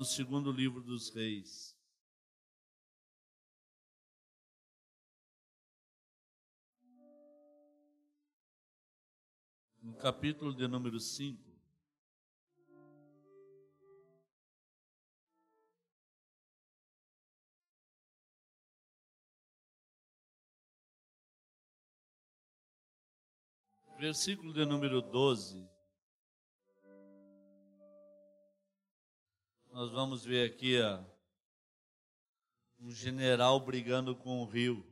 no segundo livro dos Reis. No capítulo de número 5. Versículo de número 12. Nós vamos ver aqui ó, um general brigando com o rio.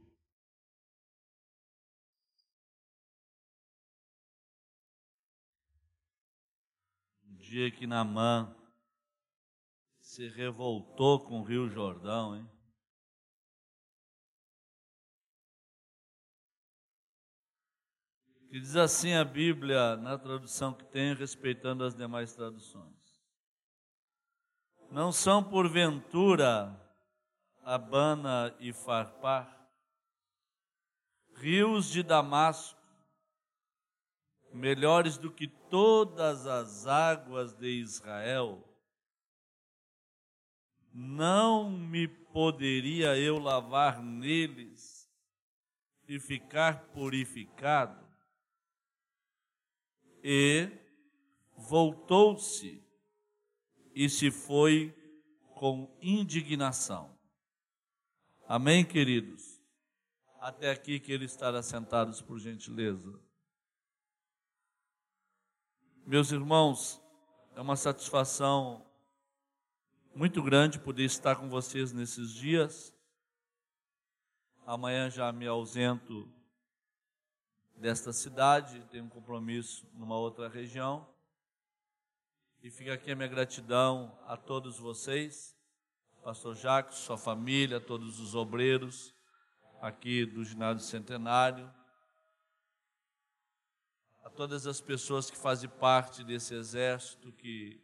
Um dia que Namã se revoltou com o rio Jordão, hein? Que diz assim a Bíblia, na tradução que tem, respeitando as demais traduções. Não são porventura Abana e Farpar, rios de Damasco, melhores do que todas as águas de Israel? Não me poderia eu lavar neles e ficar purificado? E voltou-se e se foi com indignação. Amém, queridos? Até aqui que eles estarão sentados, por gentileza. Meus irmãos, é uma satisfação muito grande poder estar com vocês nesses dias. Amanhã já me ausento desta cidade, tenho um compromisso numa outra região. E fica aqui a minha gratidão a todos vocês, Pastor Jacques, sua família, todos os obreiros aqui do Ginásio Centenário, a todas as pessoas que fazem parte desse exército que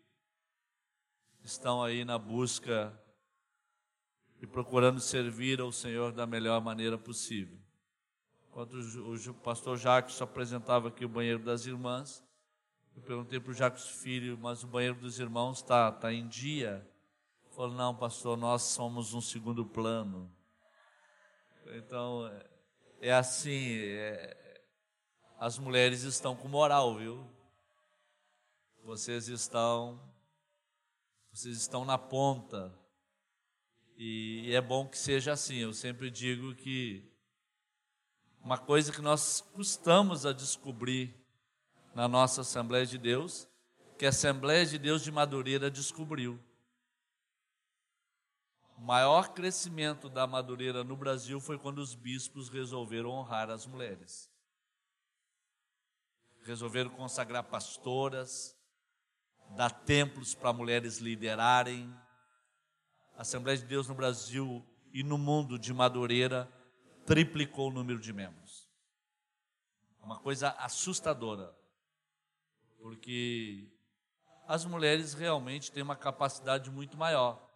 estão aí na busca e procurando servir ao Senhor da melhor maneira possível. Enquanto o pastor Jacques apresentava aqui o banheiro das irmãs, eu perguntei para o Jacques Filho, mas o banheiro dos irmãos está tá em dia? Ele falou, não, pastor, nós somos um segundo plano. Então, é, é assim, é, as mulheres estão com moral, viu? Vocês estão, vocês estão na ponta. E é bom que seja assim. Eu sempre digo que uma coisa que nós custamos a descobrir na nossa Assembleia de Deus, que a Assembleia de Deus de Madureira descobriu. O maior crescimento da Madureira no Brasil foi quando os bispos resolveram honrar as mulheres. Resolveram consagrar pastoras, dar templos para mulheres liderarem. A Assembleia de Deus no Brasil e no mundo de Madureira triplicou o número de membros. Uma coisa assustadora porque as mulheres realmente têm uma capacidade muito maior.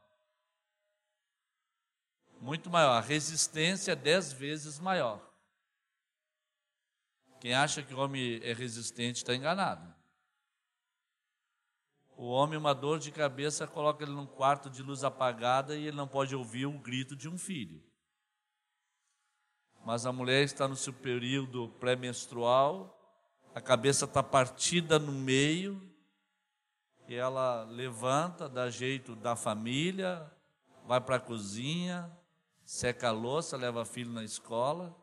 Muito maior. A resistência é dez vezes maior. Quem acha que o homem é resistente está enganado. O homem, uma dor de cabeça, coloca ele num quarto de luz apagada e ele não pode ouvir o grito de um filho. Mas a mulher está no seu período pré-menstrual, a cabeça está partida no meio, e ela levanta, dá jeito da família, vai para a cozinha, seca a louça, leva filho na escola,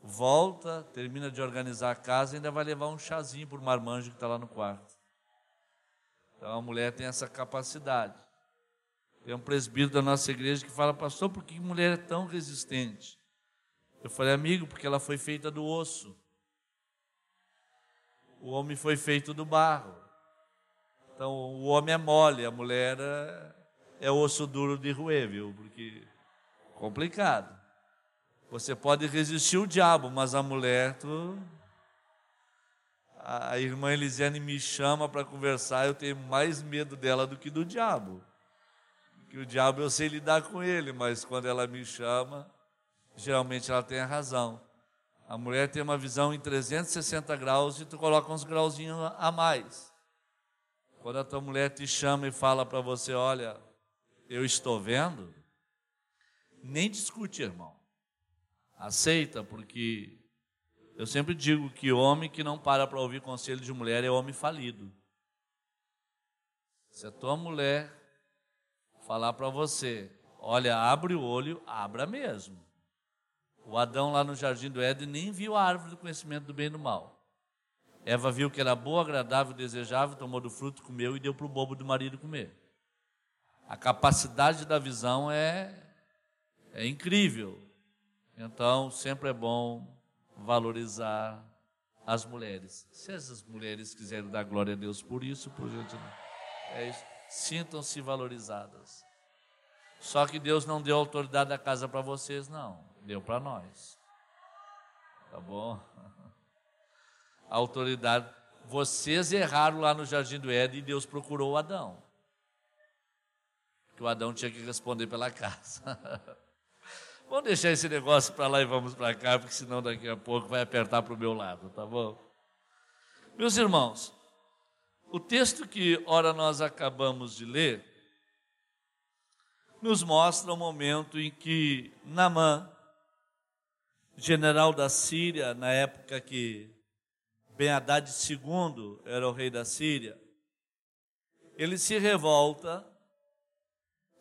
volta, termina de organizar a casa e ainda vai levar um chazinho para o marmanjo que está lá no quarto. Então a mulher tem essa capacidade. Tem um presbítero da nossa igreja que fala, pastor, por que mulher é tão resistente? Eu falei, amigo, porque ela foi feita do osso. O homem foi feito do barro. Então, o homem é mole, a mulher é, é osso duro de roer, viu? Porque complicado. Você pode resistir o diabo, mas a mulher, tu... a irmã Elisiane me chama para conversar, eu tenho mais medo dela do que do diabo. Porque o diabo eu sei lidar com ele, mas quando ela me chama, geralmente ela tem a razão. A mulher tem uma visão em 360 graus e tu coloca uns grauzinhos a mais. Quando a tua mulher te chama e fala para você, olha, eu estou vendo, nem discute, irmão. Aceita, porque eu sempre digo que homem que não para para ouvir conselho de mulher é homem falido. Se a tua mulher falar para você, olha, abre o olho, abra mesmo. O Adão lá no jardim do Éden nem viu a árvore do conhecimento do bem e do mal. Eva viu que era boa, agradável, desejável, tomou do fruto, comeu e deu para o bobo do marido comer. A capacidade da visão é, é incrível. Então, sempre é bom valorizar as mulheres. Se essas mulheres quiserem dar glória a Deus por isso, por gente, é. Sintam-se valorizadas. Só que Deus não deu autoridade da casa para vocês, não. Deu para nós. Tá bom? A autoridade. Vocês erraram lá no jardim do Éden e Deus procurou o Adão. Porque o Adão tinha que responder pela casa. Vamos deixar esse negócio para lá e vamos para cá, porque senão daqui a pouco vai apertar para o meu lado, tá bom? Meus irmãos, o texto que ora nós acabamos de ler nos mostra o momento em que Namã, general da Síria, na época que Ben Haddad II era o rei da Síria, ele se revolta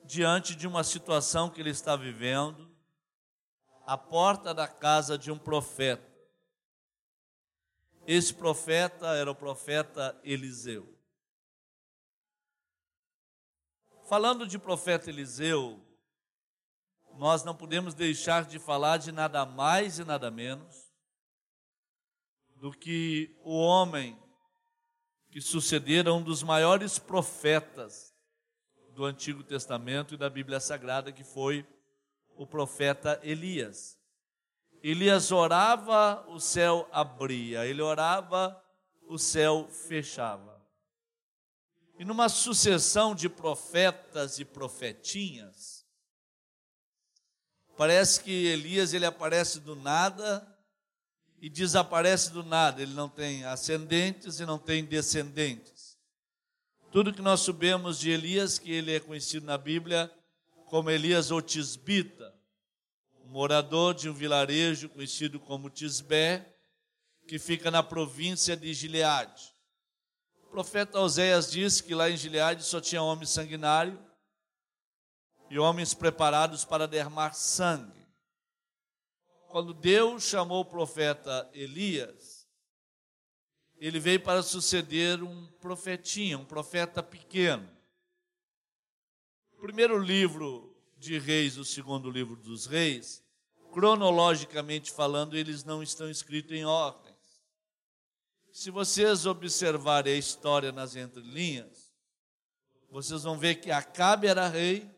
diante de uma situação que ele está vivendo, à porta da casa de um profeta. Esse profeta era o profeta Eliseu. Falando de profeta Eliseu, nós não podemos deixar de falar de nada mais e nada menos do que o homem que sucedera um dos maiores profetas do Antigo Testamento e da Bíblia Sagrada, que foi o profeta Elias. Elias orava, o céu abria, ele orava, o céu fechava. E numa sucessão de profetas e profetinhas, parece que Elias ele aparece do nada e desaparece do nada, ele não tem ascendentes e não tem descendentes. Tudo que nós sabemos de Elias, que ele é conhecido na Bíblia como Elias o Tisbita, um morador de um vilarejo conhecido como Tisbé, que fica na província de Gileade. O profeta Oséias disse que lá em Gileade só tinha homem sanguinário e homens preparados para derramar sangue. Quando Deus chamou o profeta Elias, ele veio para suceder um profetinho, um profeta pequeno primeiro livro de Reis, o segundo livro dos Reis, cronologicamente falando, eles não estão escritos em ordens. Se vocês observarem a história nas entrelinhas, vocês vão ver que Acabe era rei,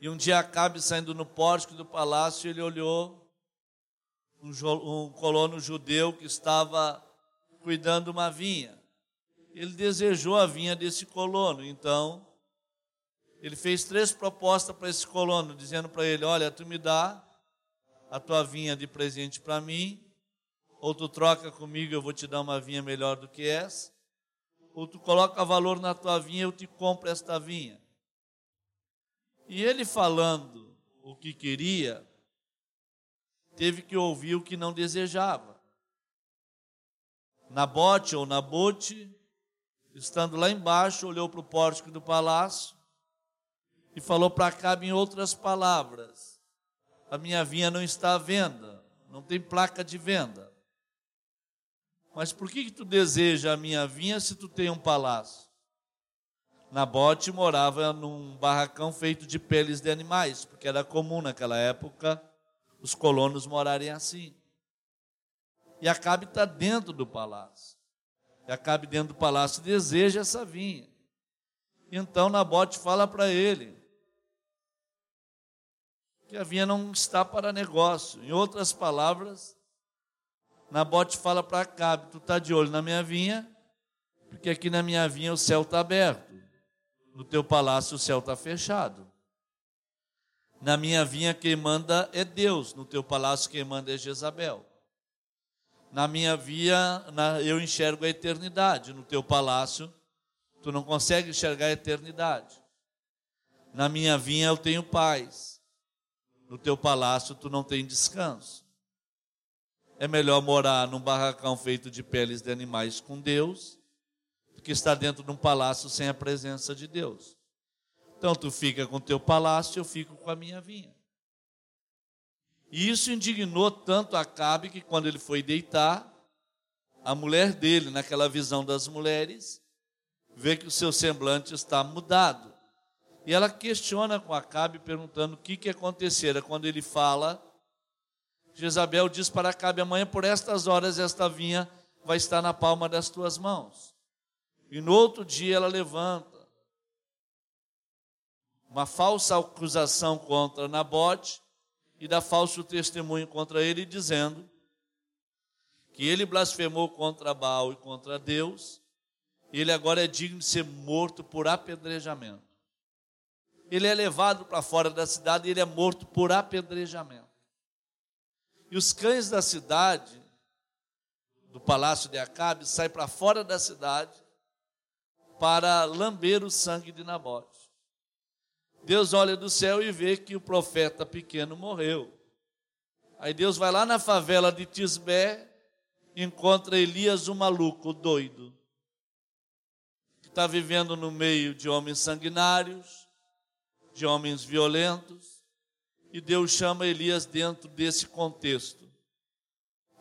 e um dia Acabe saindo no pórtico do palácio, ele olhou um, um colono judeu que estava cuidando uma vinha. Ele desejou a vinha desse colono, então ele fez três propostas para esse colono, dizendo para ele: Olha, tu me dá a tua vinha de presente para mim, ou tu troca comigo, eu vou te dar uma vinha melhor do que essa, ou tu coloca valor na tua vinha, eu te compro esta vinha. E ele falando o que queria, teve que ouvir o que não desejava. Nabote ou Nabote, estando lá embaixo, olhou para o pórtico do palácio e falou para Acabe em outras palavras: A minha vinha não está à venda, não tem placa de venda. Mas por que, que tu deseja a minha vinha se tu tem um palácio? Nabote morava num barracão feito de peles de animais, porque era comum naquela época os colonos morarem assim. E Acabe está dentro do palácio. E Acabe dentro do palácio deseja essa vinha. Então Nabote fala para ele: que a vinha não está para negócio. Em outras palavras, Nabote fala para Acabe: Tu está de olho na minha vinha, porque aqui na minha vinha o céu está aberto, no teu palácio o céu está fechado. Na minha vinha quem manda é Deus, no teu palácio quem manda é Jezabel. Na minha via na, eu enxergo a eternidade, no teu palácio Tu não consegue enxergar a eternidade. Na minha vinha eu tenho paz. No teu palácio tu não tem descanso. É melhor morar num barracão feito de peles de animais com Deus do que estar dentro de um palácio sem a presença de Deus. Então tu fica com o teu palácio, eu fico com a minha vinha. E isso indignou tanto Acabe que quando ele foi deitar, a mulher dele, naquela visão das mulheres, vê que o seu semblante está mudado. E ela questiona com Acabe, perguntando o que, que acontecera. Quando ele fala, Jezabel diz para Acabe: amanhã, por estas horas, esta vinha vai estar na palma das tuas mãos. E no outro dia ela levanta uma falsa acusação contra Nabote e dá falso testemunho contra ele, dizendo que ele blasfemou contra Baal e contra Deus, e ele agora é digno de ser morto por apedrejamento. Ele é levado para fora da cidade e ele é morto por apedrejamento. E os cães da cidade, do palácio de Acabe, saem para fora da cidade para lamber o sangue de Nabote. Deus olha do céu e vê que o profeta pequeno morreu. Aí Deus vai lá na favela de Tisbé, encontra Elias, o maluco, o doido, que está vivendo no meio de homens sanguinários, de homens violentos, e Deus chama Elias dentro desse contexto,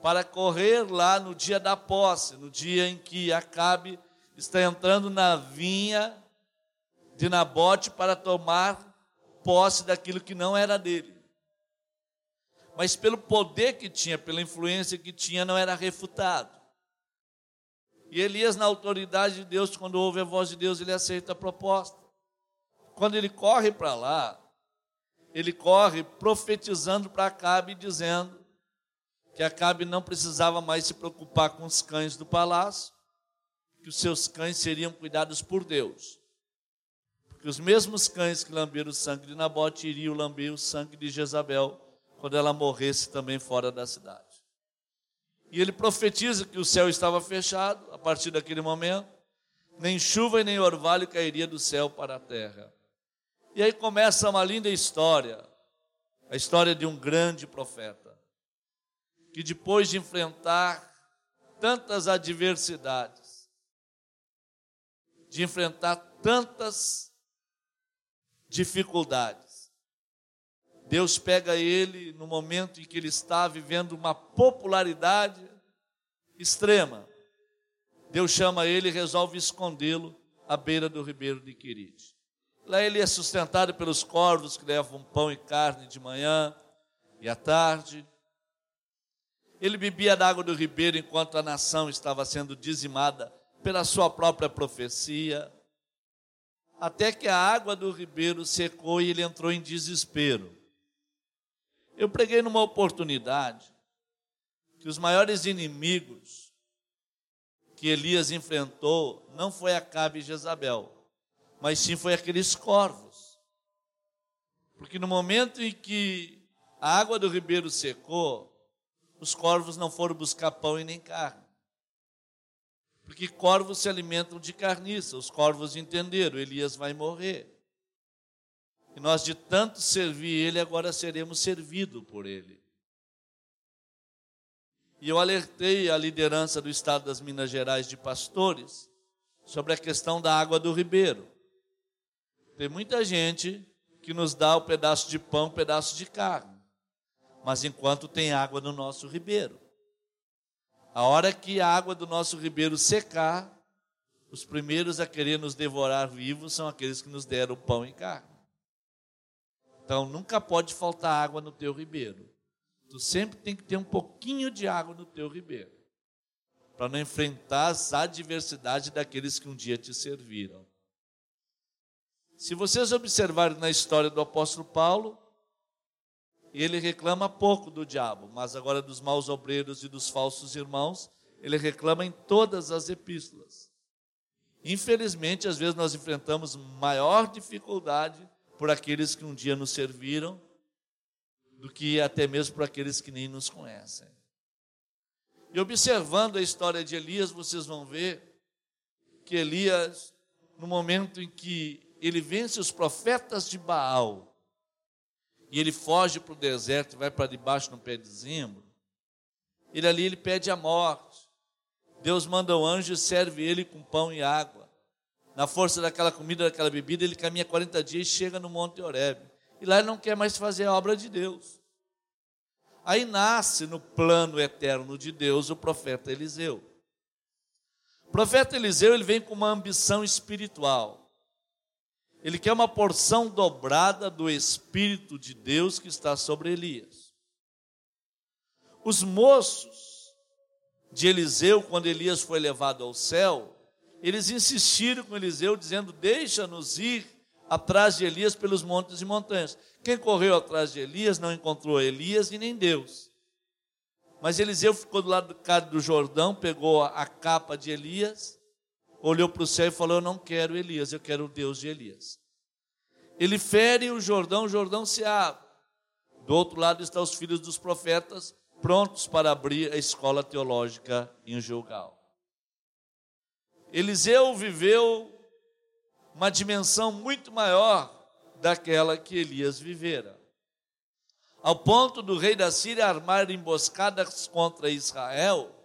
para correr lá no dia da posse, no dia em que Acabe está entrando na vinha de Nabote para tomar posse daquilo que não era dele. Mas pelo poder que tinha, pela influência que tinha, não era refutado. E Elias, na autoridade de Deus, quando ouve a voz de Deus, ele aceita a proposta. Quando ele corre para lá, ele corre profetizando para Acabe, dizendo que Acabe não precisava mais se preocupar com os cães do palácio, que os seus cães seriam cuidados por Deus que os mesmos cães que lamberam o sangue de Nabote iriam lamber o sangue de Jezabel quando ela morresse também fora da cidade. E ele profetiza que o céu estava fechado a partir daquele momento, nem chuva e nem orvalho cairia do céu para a terra. E aí começa uma linda história, a história de um grande profeta, que depois de enfrentar tantas adversidades, de enfrentar tantas dificuldades. Deus pega ele no momento em que ele está vivendo uma popularidade extrema. Deus chama ele e resolve escondê-lo à beira do ribeiro de Quirite. Lá ele é sustentado pelos corvos que levam pão e carne de manhã e à tarde. Ele bebia da água do ribeiro enquanto a nação estava sendo dizimada pela sua própria profecia até que a água do ribeiro secou e ele entrou em desespero. Eu preguei numa oportunidade que os maiores inimigos que Elias enfrentou não foi Acabe e Jezabel, mas sim foi aqueles corvos. Porque no momento em que a água do ribeiro secou, os corvos não foram buscar pão e nem carne. Porque corvos se alimentam de carniça. Os corvos entenderam, Elias vai morrer. E nós, de tanto servir ele, agora seremos servidos por ele. E eu alertei a liderança do Estado das Minas Gerais de pastores sobre a questão da água do ribeiro. Tem muita gente que nos dá o um pedaço de pão, um pedaço de carne. Mas enquanto tem água no nosso ribeiro. A hora que a água do nosso ribeiro secar, os primeiros a querer nos devorar vivos são aqueles que nos deram pão e carne. Então nunca pode faltar água no teu ribeiro. Tu sempre tem que ter um pouquinho de água no teu ribeiro, para não enfrentar as adversidades daqueles que um dia te serviram. Se vocês observarem na história do apóstolo Paulo, ele reclama pouco do diabo, mas agora dos maus obreiros e dos falsos irmãos, ele reclama em todas as epístolas. Infelizmente, às vezes nós enfrentamos maior dificuldade por aqueles que um dia nos serviram do que até mesmo por aqueles que nem nos conhecem. E observando a história de Elias, vocês vão ver que Elias no momento em que ele vence os profetas de Baal e ele foge para o deserto e vai para debaixo no pé de zimbro, ele ali ele pede a morte. Deus manda o anjo e serve ele com pão e água. Na força daquela comida, daquela bebida, ele caminha 40 dias e chega no Monte Horebe. E lá ele não quer mais fazer a obra de Deus. Aí nasce no plano eterno de Deus o profeta Eliseu. O profeta Eliseu ele vem com uma ambição espiritual. Ele quer uma porção dobrada do Espírito de Deus que está sobre Elias. Os moços de Eliseu, quando Elias foi levado ao céu, eles insistiram com Eliseu, dizendo: Deixa-nos ir atrás de Elias pelos montes e montanhas. Quem correu atrás de Elias não encontrou Elias e nem Deus. Mas Eliseu ficou do lado do, do Jordão, pegou a capa de Elias, olhou para o céu e falou: Eu não quero Elias, eu quero o Deus de Elias. Ele fere o Jordão, o Jordão se abre. Do outro lado estão os filhos dos profetas, prontos para abrir a escola teológica em Gilgal. Eliseu viveu uma dimensão muito maior daquela que Elias vivera. Ao ponto do rei da Síria armar emboscadas contra Israel,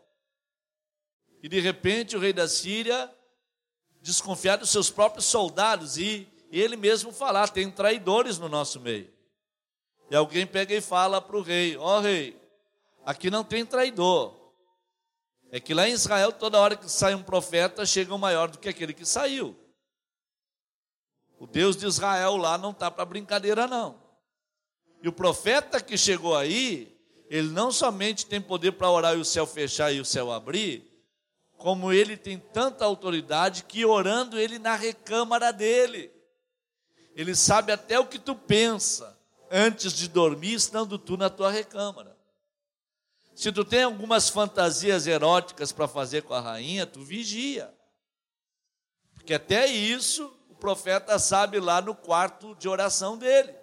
e de repente o rei da Síria desconfiar dos seus próprios soldados e ele mesmo falar: tem traidores no nosso meio. E alguém pega e fala para o rei: Ó oh, rei, aqui não tem traidor. É que lá em Israel, toda hora que sai um profeta, chega um maior do que aquele que saiu. O Deus de Israel lá não está para brincadeira, não. E o profeta que chegou aí, ele não somente tem poder para orar e o céu fechar e o céu abrir, como ele tem tanta autoridade que orando ele na recâmara dele. Ele sabe até o que tu pensa antes de dormir, estando tu na tua recâmara. Se tu tem algumas fantasias eróticas para fazer com a rainha, tu vigia. Porque até isso profeta sabe lá no quarto de oração dele.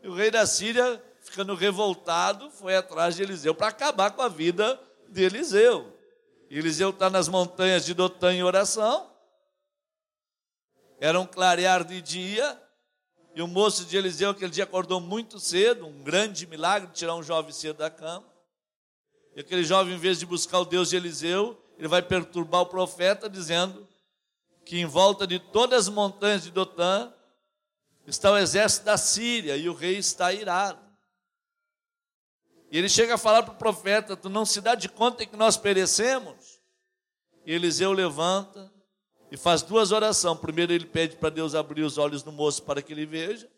E o rei da Síria, ficando revoltado, foi atrás de Eliseu para acabar com a vida de Eliseu. Eliseu está nas montanhas de Dotã em oração. Era um clarear de dia. E o moço de Eliseu, aquele dia, acordou muito cedo, um grande milagre tirar um jovem cedo da cama. E aquele jovem, em vez de buscar o Deus de Eliseu, ele vai perturbar o profeta, dizendo: que em volta de todas as montanhas de Dotã está o exército da Síria e o rei está irado. E ele chega a falar para o profeta: Tu não se dá de conta que nós perecemos? E Eliseu levanta e faz duas orações. Primeiro, ele pede para Deus abrir os olhos do moço para que ele veja.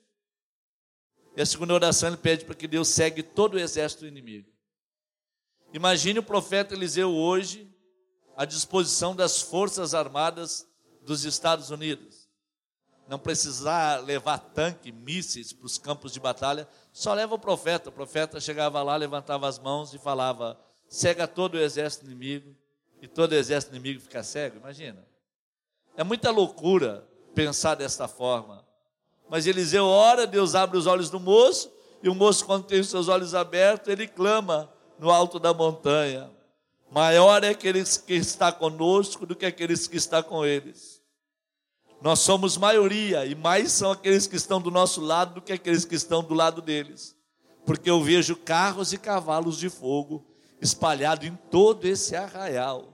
E a segunda oração, ele pede para que Deus segue todo o exército inimigo. Imagine o profeta Eliseu hoje à disposição das forças armadas dos Estados Unidos. Não precisar levar tanque, mísseis para os campos de batalha, só leva o profeta. O profeta chegava lá, levantava as mãos e falava: cega todo o exército inimigo, e todo o exército inimigo fica cego. Imagina. É muita loucura pensar desta forma. Mas Eliseu ora, Deus abre os olhos do moço, e o moço, quando tem os seus olhos abertos, ele clama no alto da montanha: Maior é aquele que está conosco do que aqueles que estão com eles. Nós somos maioria e mais são aqueles que estão do nosso lado do que aqueles que estão do lado deles. Porque eu vejo carros e cavalos de fogo espalhados em todo esse arraial.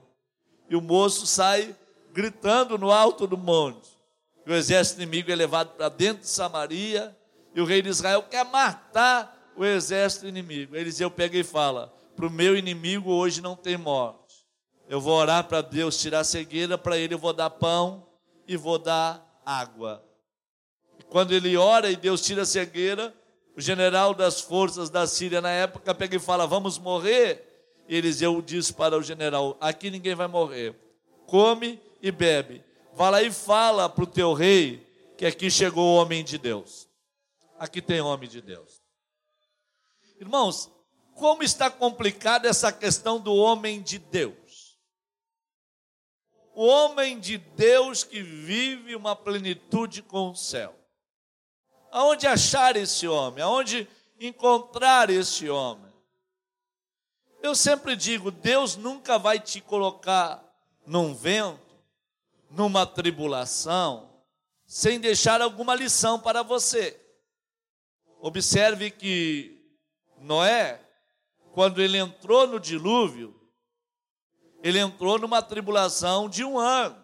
E o moço sai gritando no alto do monte. o exército inimigo é levado para dentro de Samaria e o rei de Israel quer matar o exército inimigo. Eliseu pega e fala: para o meu inimigo hoje não tem morte. Eu vou orar para Deus tirar a cegueira, para ele eu vou dar pão e vou dar água. E quando ele ora e Deus tira a cegueira, o general das forças da Síria na época pega e fala: Vamos morrer. E Eliseu diz para o general: Aqui ninguém vai morrer. Come e bebe. Vai lá e fala para o teu rei que aqui chegou o homem de Deus. Aqui tem homem de Deus. Irmãos, como está complicada essa questão do homem de Deus. O homem de Deus que vive uma plenitude com o céu. Aonde achar esse homem? Aonde encontrar esse homem? Eu sempre digo: Deus nunca vai te colocar num vento numa tribulação sem deixar alguma lição para você. Observe que Noé, quando ele entrou no dilúvio, ele entrou numa tribulação de um ano,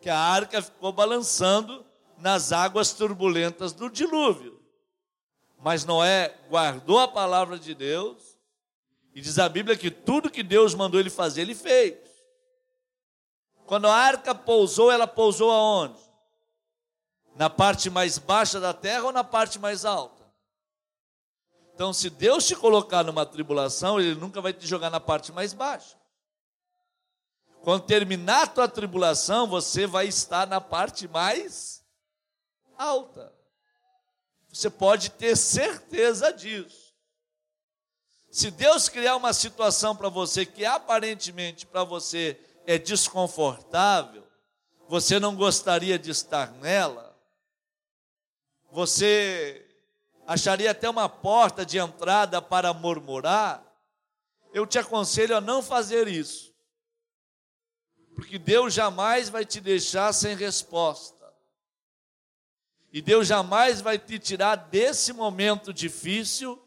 que a arca ficou balançando nas águas turbulentas do dilúvio. Mas Noé guardou a palavra de Deus, e diz a Bíblia que tudo que Deus mandou ele fazer, ele fez. Quando a arca pousou, ela pousou aonde? Na parte mais baixa da terra ou na parte mais alta? Então, se Deus te colocar numa tribulação, Ele nunca vai te jogar na parte mais baixa. Quando terminar a tua tribulação, você vai estar na parte mais alta. Você pode ter certeza disso. Se Deus criar uma situação para você que aparentemente para você é desconfortável, você não gostaria de estar nela, você acharia até uma porta de entrada para murmurar, eu te aconselho a não fazer isso. Porque Deus jamais vai te deixar sem resposta. E Deus jamais vai te tirar desse momento difícil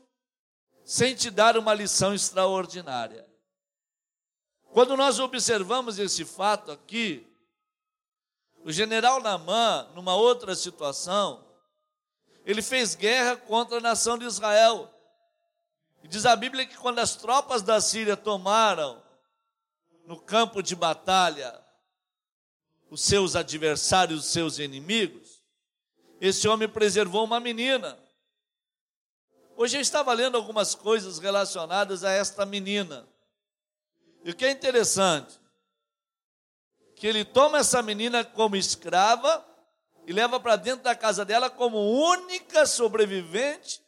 sem te dar uma lição extraordinária. Quando nós observamos esse fato aqui, o general Namã, numa outra situação, ele fez guerra contra a nação de Israel. E diz a Bíblia que quando as tropas da Síria tomaram no campo de batalha os seus adversários, os seus inimigos, esse homem preservou uma menina. Hoje eu estava lendo algumas coisas relacionadas a esta menina. E o que é interessante, que ele toma essa menina como escrava e leva para dentro da casa dela como única sobrevivente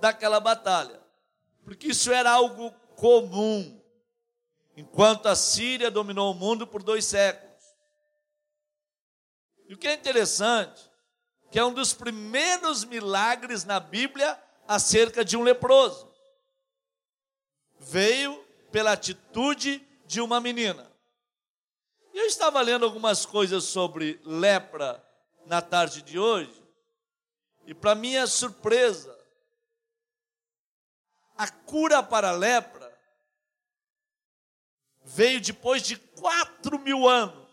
daquela batalha. Porque isso era algo comum, enquanto a Síria dominou o mundo por dois séculos. E o que é interessante, que é um dos primeiros milagres na Bíblia acerca de um leproso. Veio pela atitude de uma menina. E eu estava lendo algumas coisas sobre lepra na tarde de hoje, e para minha surpresa, a cura para a lepra veio depois de quatro mil anos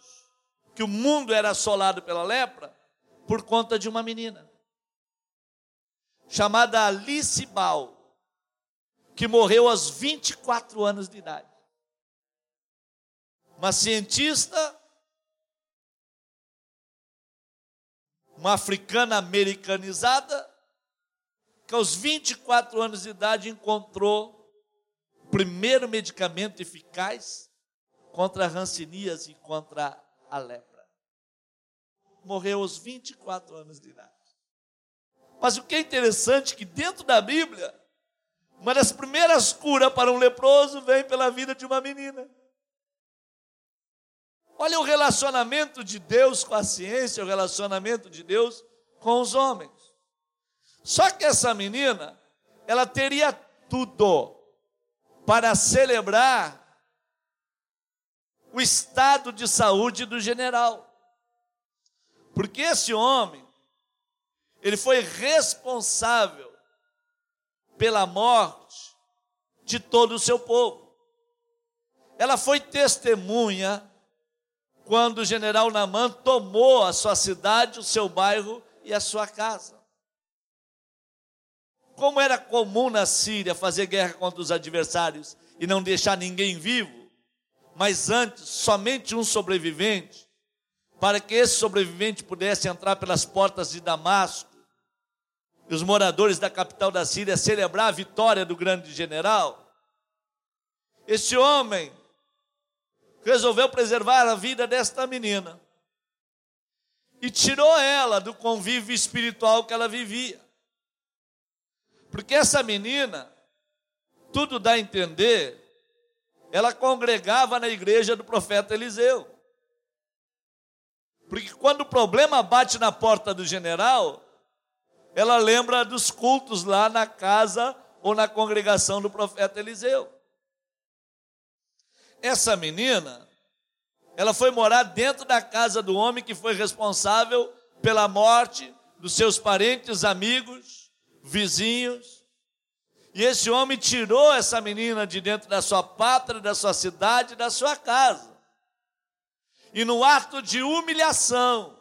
que o mundo era assolado pela lepra por conta de uma menina chamada Alice Bal, que morreu aos 24 anos de idade. Uma cientista uma africana americanizada, que aos 24 anos de idade encontrou primeiro medicamento eficaz contra a rancinias e contra a lepra. Morreu aos 24 anos de idade. Mas o que é interessante é que dentro da Bíblia, uma das primeiras curas para um leproso vem pela vida de uma menina. Olha o relacionamento de Deus com a ciência, o relacionamento de Deus com os homens. Só que essa menina, ela teria tudo para celebrar o estado de saúde do general. Porque esse homem, ele foi responsável pela morte de todo o seu povo. Ela foi testemunha quando o general Naman tomou a sua cidade, o seu bairro e a sua casa. Como era comum na Síria fazer guerra contra os adversários e não deixar ninguém vivo, mas antes somente um sobrevivente, para que esse sobrevivente pudesse entrar pelas portas de Damasco, e os moradores da capital da Síria celebrar a vitória do grande general. Esse homem resolveu preservar a vida desta menina e tirou ela do convívio espiritual que ela vivia. Porque essa menina, tudo dá a entender, ela congregava na igreja do profeta Eliseu. Porque quando o problema bate na porta do general, ela lembra dos cultos lá na casa ou na congregação do profeta Eliseu. Essa menina, ela foi morar dentro da casa do homem que foi responsável pela morte dos seus parentes, amigos, vizinhos. E esse homem tirou essa menina de dentro da sua pátria, da sua cidade, da sua casa. E no ato de humilhação,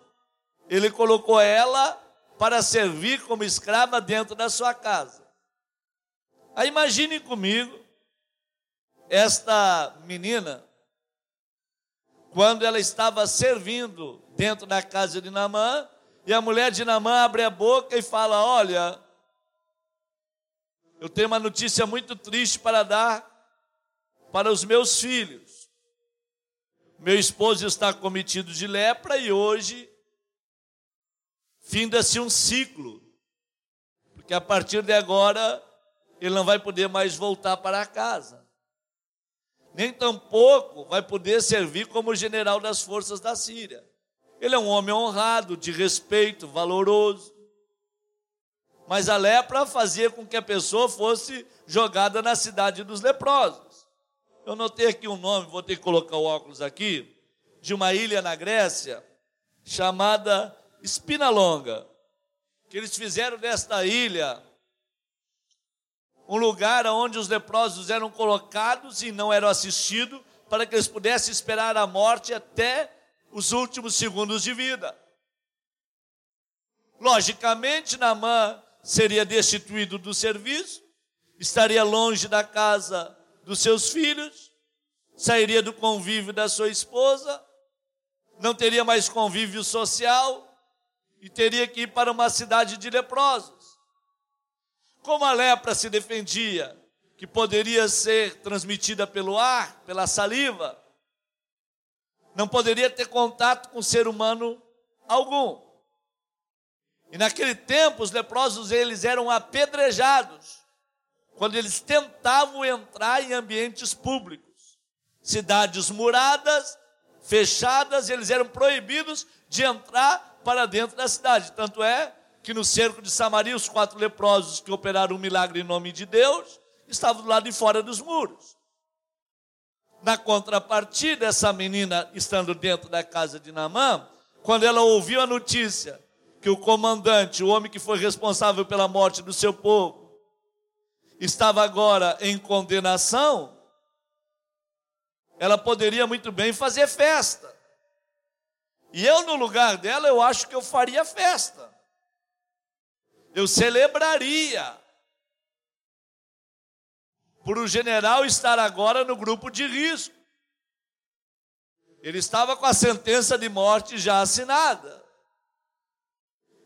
ele colocou ela para servir como escrava dentro da sua casa. Aí imagine comigo esta menina quando ela estava servindo dentro da casa de Namã, e a mulher de Namã abre a boca e fala: Olha, eu tenho uma notícia muito triste para dar para os meus filhos. Meu esposo está cometido de lepra e hoje finda-se um ciclo, porque a partir de agora ele não vai poder mais voltar para casa. Nem tampouco vai poder servir como general das forças da Síria. Ele é um homem honrado, de respeito, valoroso. Mas a lepra fazia com que a pessoa fosse jogada na cidade dos leprosos. Eu notei aqui um nome, vou ter que colocar o óculos aqui, de uma ilha na Grécia, chamada Espinalonga, que eles fizeram desta ilha um lugar onde os leprosos eram colocados e não eram assistidos, para que eles pudessem esperar a morte até os últimos segundos de vida. Logicamente, Namã seria destituído do serviço, estaria longe da casa dos seus filhos, sairia do convívio da sua esposa, não teria mais convívio social e teria que ir para uma cidade de leprosos. Como a lepra se defendia, que poderia ser transmitida pelo ar, pela saliva, não poderia ter contato com ser humano algum. E naquele tempo, os leprosos eles eram apedrejados quando eles tentavam entrar em ambientes públicos. Cidades muradas, fechadas, eles eram proibidos de entrar para dentro da cidade. Tanto é que no cerco de Samaria, os quatro leprosos que operaram um milagre em nome de Deus estavam do lado de fora dos muros. Na contrapartida, essa menina estando dentro da casa de Namã, quando ela ouviu a notícia que o comandante, o homem que foi responsável pela morte do seu povo, estava agora em condenação, ela poderia muito bem fazer festa. E eu, no lugar dela, eu acho que eu faria festa. Eu celebraria. Por o general estar agora no grupo de risco. Ele estava com a sentença de morte já assinada.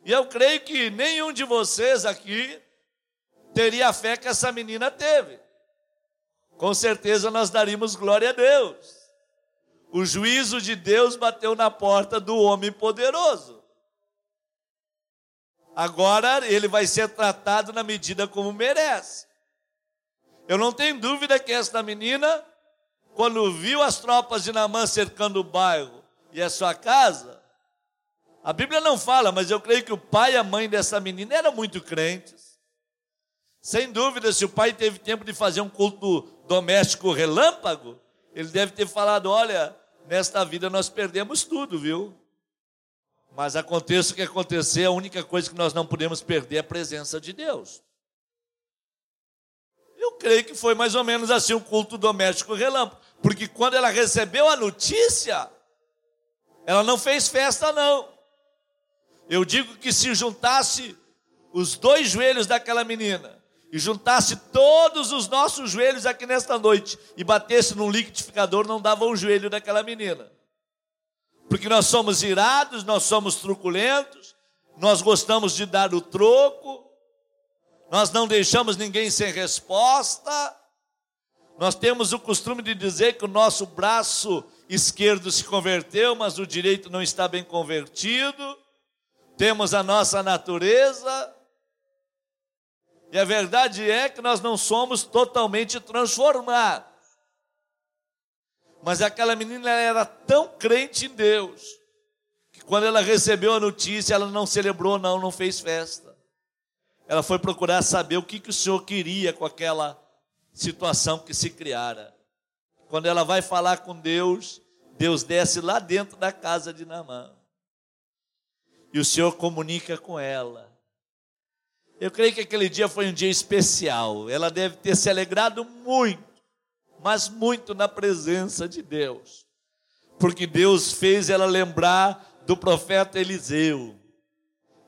E eu creio que nenhum de vocês aqui teria a fé que essa menina teve. Com certeza nós daríamos glória a Deus. O juízo de Deus bateu na porta do homem poderoso. Agora ele vai ser tratado na medida como merece. Eu não tenho dúvida que esta menina, quando viu as tropas de Namã cercando o bairro e a sua casa, a Bíblia não fala, mas eu creio que o pai e a mãe dessa menina eram muito crentes. Sem dúvida, se o pai teve tempo de fazer um culto doméstico relâmpago, ele deve ter falado: olha, nesta vida nós perdemos tudo, viu? Mas aconteça o que acontecer, a única coisa que nós não podemos perder é a presença de Deus. Eu creio que foi mais ou menos assim um culto doméstico relâmpago, porque quando ela recebeu a notícia, ela não fez festa, não. Eu digo que se juntasse os dois joelhos daquela menina e juntasse todos os nossos joelhos aqui nesta noite e batesse num liquidificador, não dava o joelho daquela menina. Porque nós somos irados, nós somos truculentos, nós gostamos de dar o troco, nós não deixamos ninguém sem resposta. Nós temos o costume de dizer que o nosso braço esquerdo se converteu, mas o direito não está bem convertido temos a nossa natureza, e a verdade é que nós não somos totalmente transformados. Mas aquela menina era tão crente em Deus, que quando ela recebeu a notícia, ela não celebrou, não, não fez festa. Ela foi procurar saber o que, que o Senhor queria com aquela situação que se criara. Quando ela vai falar com Deus, Deus desce lá dentro da casa de Naamã. E o Senhor comunica com ela. Eu creio que aquele dia foi um dia especial. Ela deve ter se alegrado muito, mas muito na presença de Deus. Porque Deus fez ela lembrar do profeta Eliseu.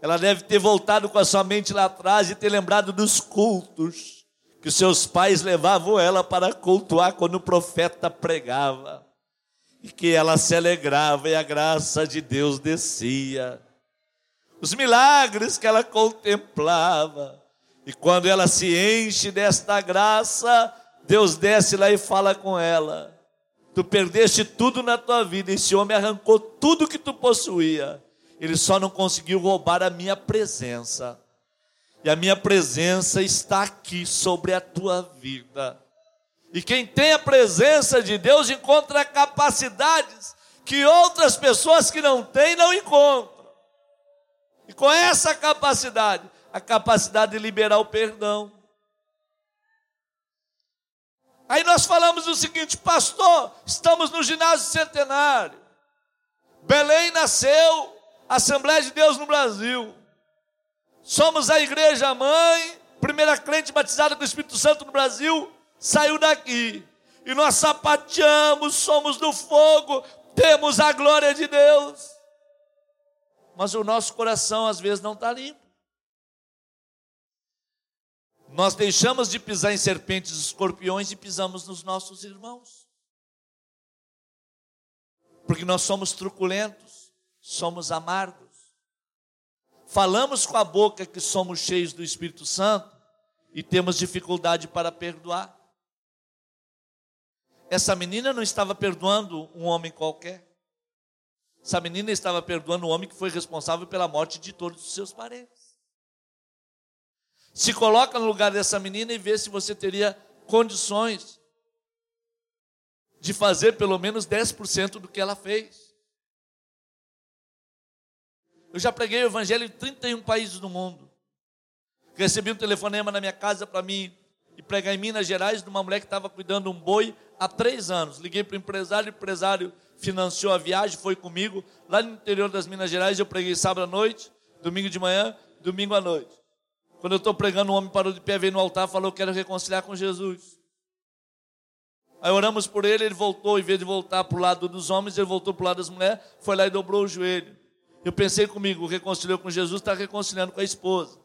Ela deve ter voltado com a sua mente lá atrás e ter lembrado dos cultos que seus pais levavam ela para cultuar quando o profeta pregava. E que ela se alegrava e a graça de Deus descia. Os milagres que ela contemplava. E quando ela se enche desta graça, Deus desce lá e fala com ela: Tu perdeste tudo na tua vida, esse homem arrancou tudo que tu possuía ele só não conseguiu roubar a minha presença. E a minha presença está aqui sobre a tua vida. E quem tem a presença de Deus encontra capacidades que outras pessoas que não têm não encontram. Com essa capacidade, a capacidade de liberar o perdão. Aí nós falamos o seguinte, pastor, estamos no ginásio centenário. Belém nasceu Assembleia de Deus no Brasil. Somos a igreja mãe, primeira crente batizada com o Espírito Santo no Brasil, saiu daqui. E nós sapateamos, somos do fogo, temos a glória de Deus. Mas o nosso coração às vezes não está limpo. Nós deixamos de pisar em serpentes e escorpiões e pisamos nos nossos irmãos. Porque nós somos truculentos somos amargos. Falamos com a boca que somos cheios do Espírito Santo e temos dificuldade para perdoar. Essa menina não estava perdoando um homem qualquer. Essa menina estava perdoando um homem que foi responsável pela morte de todos os seus parentes. Se coloca no lugar dessa menina e vê se você teria condições de fazer pelo menos 10% do que ela fez. Eu já preguei o evangelho em 31 países do mundo. Recebi um telefonema na minha casa para mim e pregar em Minas Gerais de uma mulher que estava cuidando um boi há três anos. Liguei para o empresário, o empresário financiou a viagem, foi comigo. Lá no interior das Minas Gerais eu preguei sábado à noite, domingo de manhã, domingo à noite. Quando eu estou pregando, um homem parou de pé, veio no altar, falou: Quero reconciliar com Jesus. Aí oramos por ele, ele voltou, em vez de voltar para o lado dos homens, ele voltou para o lado das mulheres, foi lá e dobrou o joelho. Eu pensei comigo, reconciliou com Jesus, está reconciliando com a esposa.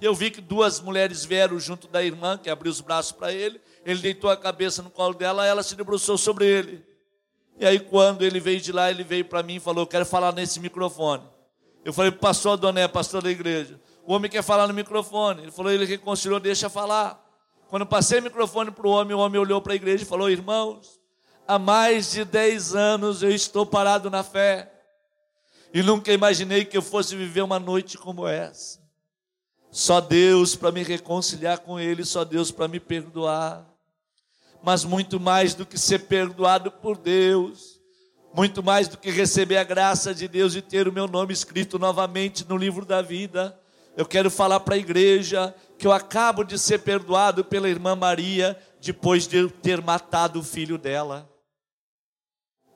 Eu vi que duas mulheres vieram junto da irmã, que abriu os braços para ele. Ele deitou a cabeça no colo dela, ela se debruçou sobre ele. E aí, quando ele veio de lá, ele veio para mim e falou: quero falar nesse microfone. Eu falei: Pastor Doné, pastor da igreja. O homem quer falar no microfone. Ele falou: Ele reconciliou, deixa falar. Quando eu passei o microfone para o homem, o homem olhou para a igreja e falou: Irmãos, há mais de 10 anos eu estou parado na fé. E nunca imaginei que eu fosse viver uma noite como essa. Só Deus para me reconciliar com Ele, só Deus para me perdoar. Mas muito mais do que ser perdoado por Deus, muito mais do que receber a graça de Deus e ter o meu nome escrito novamente no livro da vida, eu quero falar para a igreja que eu acabo de ser perdoado pela irmã Maria depois de eu ter matado o filho dela.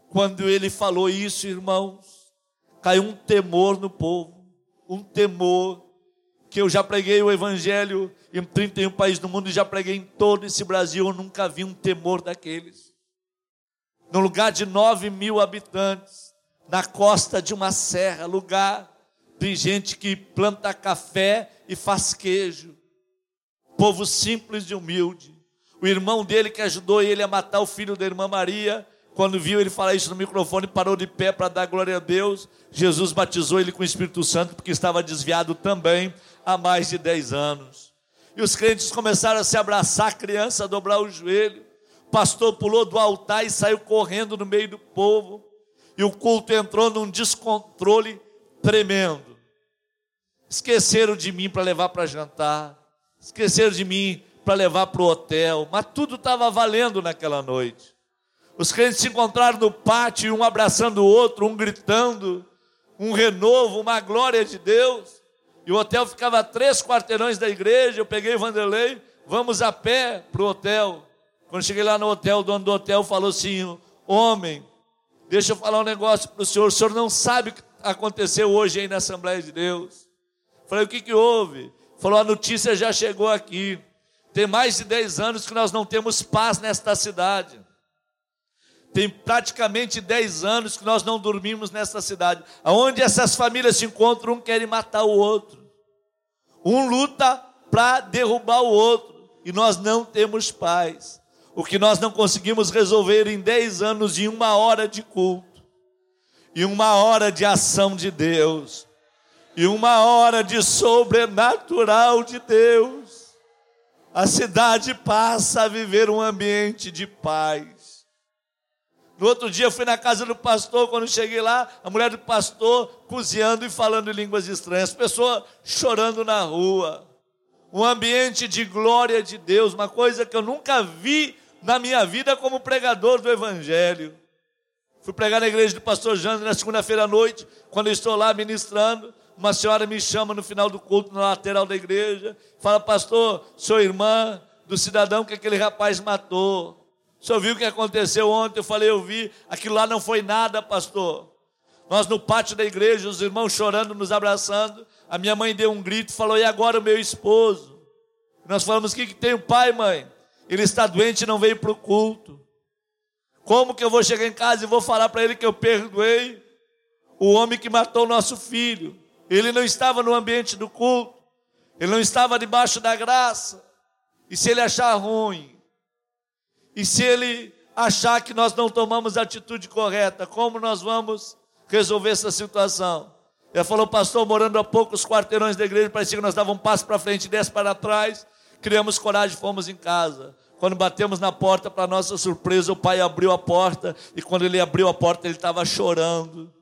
Quando ele falou isso, irmãos, caiu um temor no povo, um temor que eu já preguei o evangelho em 31 países do mundo e já preguei em todo esse Brasil, eu nunca vi um temor daqueles. No lugar de 9 mil habitantes, na costa de uma serra, lugar de gente que planta café e faz queijo, povo simples e humilde. O irmão dele que ajudou ele a matar o filho da irmã Maria, quando viu ele falar isso no microfone, parou de pé para dar glória a Deus. Jesus batizou ele com o Espírito Santo, porque estava desviado também há mais de 10 anos. E os crentes começaram a se abraçar, a criança a dobrar o joelho. O pastor pulou do altar e saiu correndo no meio do povo. E o culto entrou num descontrole tremendo. Esqueceram de mim para levar para jantar. Esqueceram de mim para levar para o hotel. Mas tudo estava valendo naquela noite. Os crentes se encontraram no pátio, um abraçando o outro, um gritando, um renovo, uma glória de Deus. E o hotel ficava a três quarteirões da igreja. Eu peguei Vanderlei, vamos a pé para o hotel. Quando cheguei lá no hotel, o dono do hotel falou assim: Homem, Deixa eu falar um negócio para o senhor. O senhor não sabe o que aconteceu hoje aí na Assembleia de Deus. Falei, o que, que houve? Falou, a notícia já chegou aqui. Tem mais de 10 anos que nós não temos paz nesta cidade. Tem praticamente 10 anos que nós não dormimos nesta cidade. Aonde essas famílias se encontram, um quer matar o outro. Um luta para derrubar o outro. E nós não temos paz. O que nós não conseguimos resolver em 10 anos, em uma hora de culto, e uma hora de ação de Deus, e uma hora de sobrenatural de Deus a cidade passa a viver um ambiente de paz. No outro dia eu fui na casa do pastor, quando cheguei lá, a mulher do pastor cozinhando e falando em línguas estranhas, pessoas chorando na rua. Um ambiente de glória de Deus, uma coisa que eu nunca vi na minha vida como pregador do evangelho. Fui pregar na igreja do pastor Jânio na segunda-feira à noite, quando eu estou lá ministrando, uma senhora me chama no final do culto, na lateral da igreja, fala, pastor, sua irmã do cidadão que aquele rapaz matou. Senhor viu o que aconteceu ontem? Eu falei, eu vi. Aquilo lá não foi nada, pastor. Nós no pátio da igreja, os irmãos chorando, nos abraçando. A minha mãe deu um grito, falou, e agora o meu esposo? Nós falamos, o que, que tem o pai, mãe? Ele está doente e não veio para o culto. Como que eu vou chegar em casa e vou falar para ele que eu perdoei o homem que matou o nosso filho? Ele não estava no ambiente do culto, ele não estava debaixo da graça. E se ele achar ruim, e se ele achar que nós não tomamos a atitude correta, como nós vamos resolver essa situação? Ele falou, pastor, morando a poucos quarteirões da igreja, parecia que nós dávamos um passo para frente e dez para trás. Criamos coragem e fomos em casa. Quando batemos na porta, para nossa surpresa, o pai abriu a porta, e quando ele abriu a porta, ele estava chorando.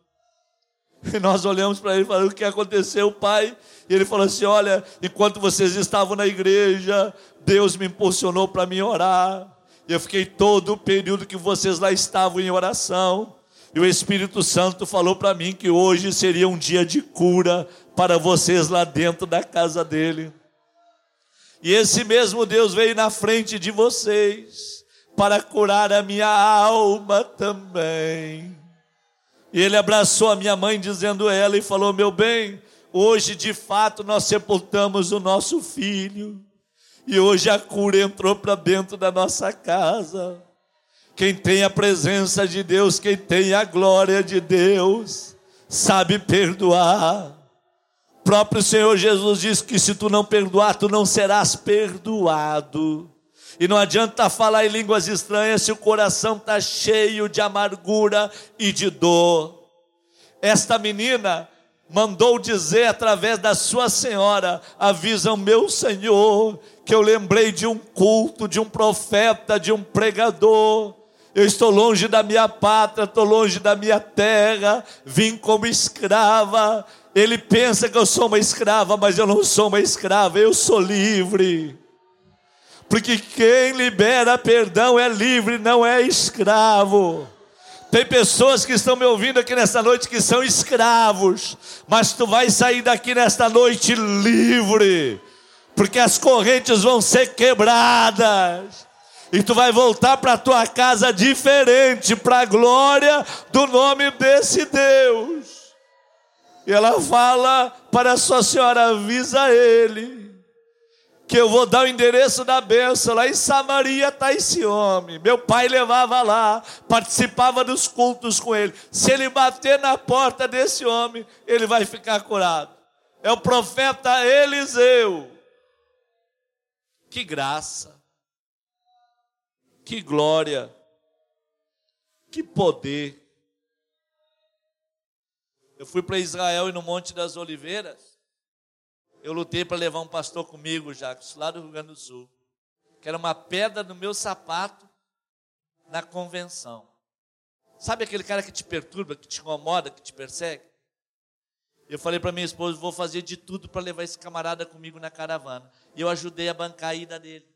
E nós olhamos para ele e falamos: O que aconteceu, pai? E ele falou assim: Olha, enquanto vocês estavam na igreja, Deus me impulsionou para me orar. Eu fiquei todo o período que vocês lá estavam em oração. E o Espírito Santo falou para mim que hoje seria um dia de cura para vocês lá dentro da casa dele. E esse mesmo Deus veio na frente de vocês para curar a minha alma também. E ele abraçou a minha mãe, dizendo ela, e falou: Meu bem, hoje de fato nós sepultamos o nosso filho, e hoje a cura entrou para dentro da nossa casa. Quem tem a presença de Deus, quem tem a glória de Deus, sabe perdoar. O próprio Senhor Jesus disse que se tu não perdoar, tu não serás perdoado. E não adianta falar em línguas estranhas se o coração está cheio de amargura e de dor. Esta menina mandou dizer através da sua senhora: avisa o meu Senhor que eu lembrei de um culto, de um profeta, de um pregador. Eu estou longe da minha pátria, estou longe da minha terra, vim como escrava. Ele pensa que eu sou uma escrava, mas eu não sou uma escrava, eu sou livre porque quem libera perdão é livre, não é escravo. Tem pessoas que estão me ouvindo aqui nesta noite que são escravos, mas tu vai sair daqui nesta noite livre, porque as correntes vão ser quebradas. E tu vai voltar para tua casa diferente, para a glória do nome desse Deus. E ela fala para a sua senhora, avisa ele que eu vou dar o endereço da benção. Lá em Samaria está esse homem. Meu pai levava lá, participava dos cultos com ele. Se ele bater na porta desse homem, ele vai ficar curado. É o profeta Eliseu. Que graça, que glória, que poder. Eu fui para Israel e no Monte das Oliveiras. Eu lutei para levar um pastor comigo, Jacques, lá do Rio Grande do Sul, que era uma pedra no meu sapato na convenção. Sabe aquele cara que te perturba, que te incomoda, que te persegue? Eu falei para minha esposa, vou fazer de tudo para levar esse camarada comigo na caravana. E eu ajudei a bancar a ida dele.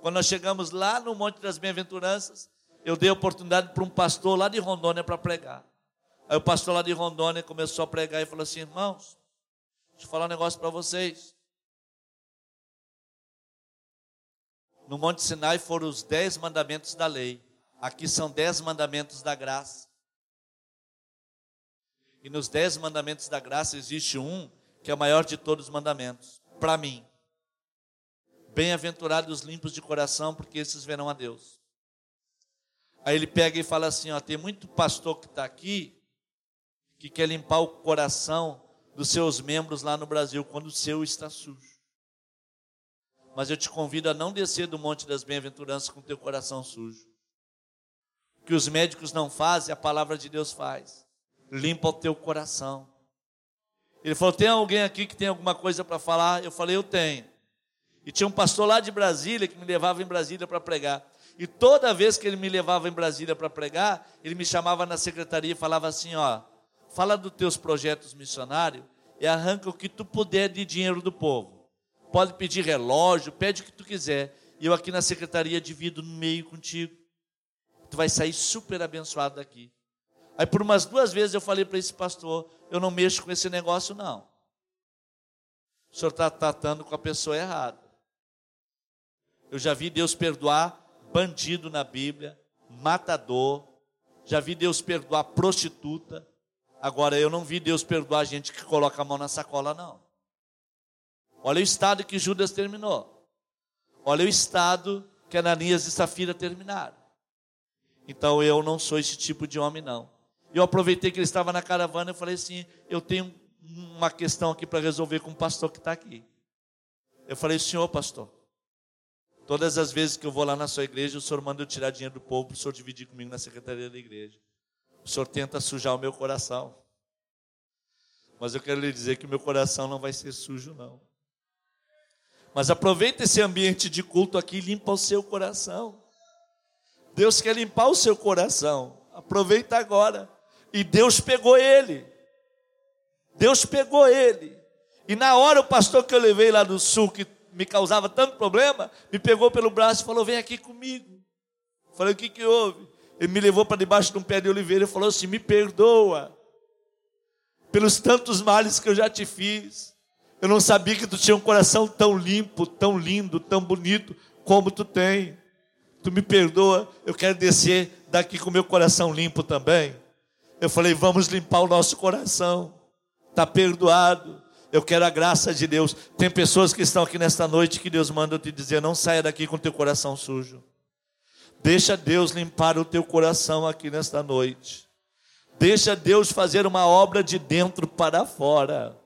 Quando nós chegamos lá no Monte das Bem-aventuranças, eu dei oportunidade para um pastor lá de Rondônia para pregar. Aí o pastor lá de Rondônia começou a pregar e falou assim: irmãos, Deixa eu falar um negócio para vocês. No Monte Sinai foram os dez mandamentos da lei. Aqui são dez mandamentos da graça. E nos dez mandamentos da graça existe um que é o maior de todos os mandamentos, para mim. Bem-aventurados os limpos de coração, porque esses verão a Deus. Aí ele pega e fala assim: ó, tem muito pastor que está aqui que quer limpar o coração dos seus membros lá no Brasil quando o seu está sujo. Mas eu te convido a não descer do Monte das Bem-aventuranças com o teu coração sujo. O que os médicos não fazem, a palavra de Deus faz. Limpa o teu coração. Ele falou: tem alguém aqui que tem alguma coisa para falar? Eu falei: eu tenho. E tinha um pastor lá de Brasília que me levava em Brasília para pregar. E toda vez que ele me levava em Brasília para pregar, ele me chamava na secretaria e falava assim: ó, fala dos teus projetos missionários e arranca o que tu puder de dinheiro do povo. Pode pedir relógio, pede o que tu quiser. E eu aqui na secretaria divido no meio contigo. Tu vai sair super abençoado daqui. Aí por umas duas vezes eu falei para esse pastor, eu não mexo com esse negócio não. O senhor está tratando com a pessoa errada. Eu já vi Deus perdoar bandido na Bíblia, matador. Já vi Deus perdoar prostituta. Agora eu não vi Deus perdoar gente que coloca a mão na sacola, não. Olha o estado que Judas terminou. Olha o estado que Ananias e Safira terminaram. Então eu não sou esse tipo de homem, não. Eu aproveitei que ele estava na caravana e falei assim: eu tenho uma questão aqui para resolver com o pastor que está aqui. Eu falei, senhor pastor, todas as vezes que eu vou lá na sua igreja, o senhor manda eu tirar dinheiro do povo para o senhor dividir comigo na secretaria da igreja. O senhor tenta sujar o meu coração. Mas eu quero lhe dizer que o meu coração não vai ser sujo, não. Mas aproveita esse ambiente de culto aqui e limpa o seu coração. Deus quer limpar o seu coração. Aproveita agora. E Deus pegou ele. Deus pegou ele. E na hora o pastor que eu levei lá do sul, que me causava tanto problema, me pegou pelo braço e falou: Vem aqui comigo. Falei: O que, que houve? Ele me levou para debaixo de um pé de oliveira e falou assim: Me perdoa pelos tantos males que eu já te fiz. Eu não sabia que tu tinha um coração tão limpo, tão lindo, tão bonito como tu tem. Tu me perdoa, eu quero descer daqui com meu coração limpo também. Eu falei, vamos limpar o nosso coração. Está perdoado. Eu quero a graça de Deus. Tem pessoas que estão aqui nesta noite que Deus manda te dizer: não saia daqui com teu coração sujo. Deixa Deus limpar o teu coração aqui nesta noite. Deixa Deus fazer uma obra de dentro para fora.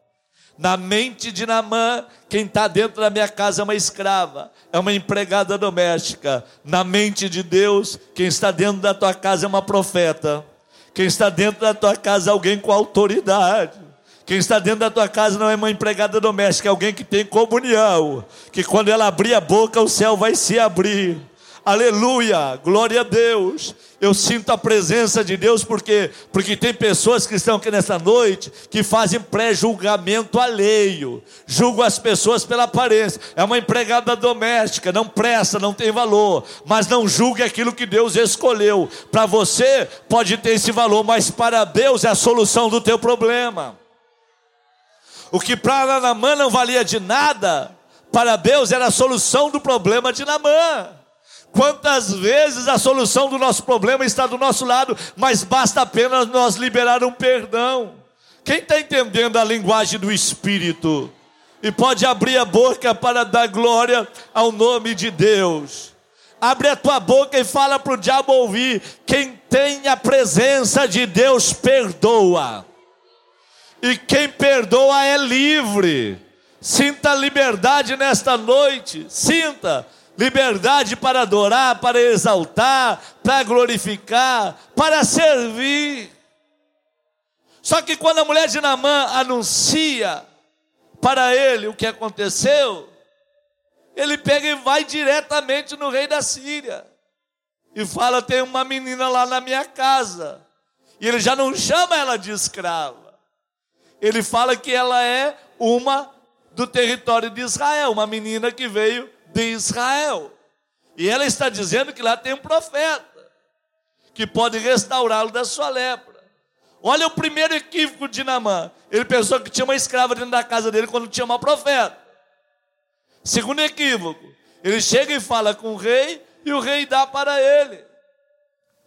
Na mente de Namã, quem está dentro da minha casa é uma escrava, é uma empregada doméstica. Na mente de Deus, quem está dentro da tua casa é uma profeta. Quem está dentro da tua casa é alguém com autoridade. Quem está dentro da tua casa não é uma empregada doméstica, é alguém que tem comunhão. Que quando ela abrir a boca, o céu vai se abrir. Aleluia, glória a Deus. Eu sinto a presença de Deus porque porque tem pessoas que estão aqui nessa noite que fazem pré-julgamento alheio, julgam as pessoas pela aparência. É uma empregada doméstica, não presta, não tem valor, mas não julgue aquilo que Deus escolheu. Para você pode ter esse valor, mas para Deus é a solução do teu problema. O que para Namã não valia de nada, para Deus era a solução do problema de Namã. Quantas vezes a solução do nosso problema está do nosso lado, mas basta apenas nós liberar um perdão. Quem está entendendo a linguagem do Espírito? E pode abrir a boca para dar glória ao nome de Deus. Abre a tua boca e fala para o diabo ouvir. Quem tem a presença de Deus, perdoa. E quem perdoa é livre. Sinta liberdade nesta noite. Sinta liberdade para adorar, para exaltar, para glorificar, para servir. Só que quando a mulher de Namã anuncia para ele o que aconteceu, ele pega e vai diretamente no rei da Síria e fala: Tem uma menina lá na minha casa. E ele já não chama ela de escrava, ele fala que ela é uma do território de Israel, uma menina que veio de Israel. E ela está dizendo que lá tem um profeta que pode restaurá-lo da sua lepra. Olha o primeiro equívoco de Namã. Ele pensou que tinha uma escrava dentro da casa dele quando tinha uma profeta. Segundo equívoco, ele chega e fala com o rei e o rei dá para ele.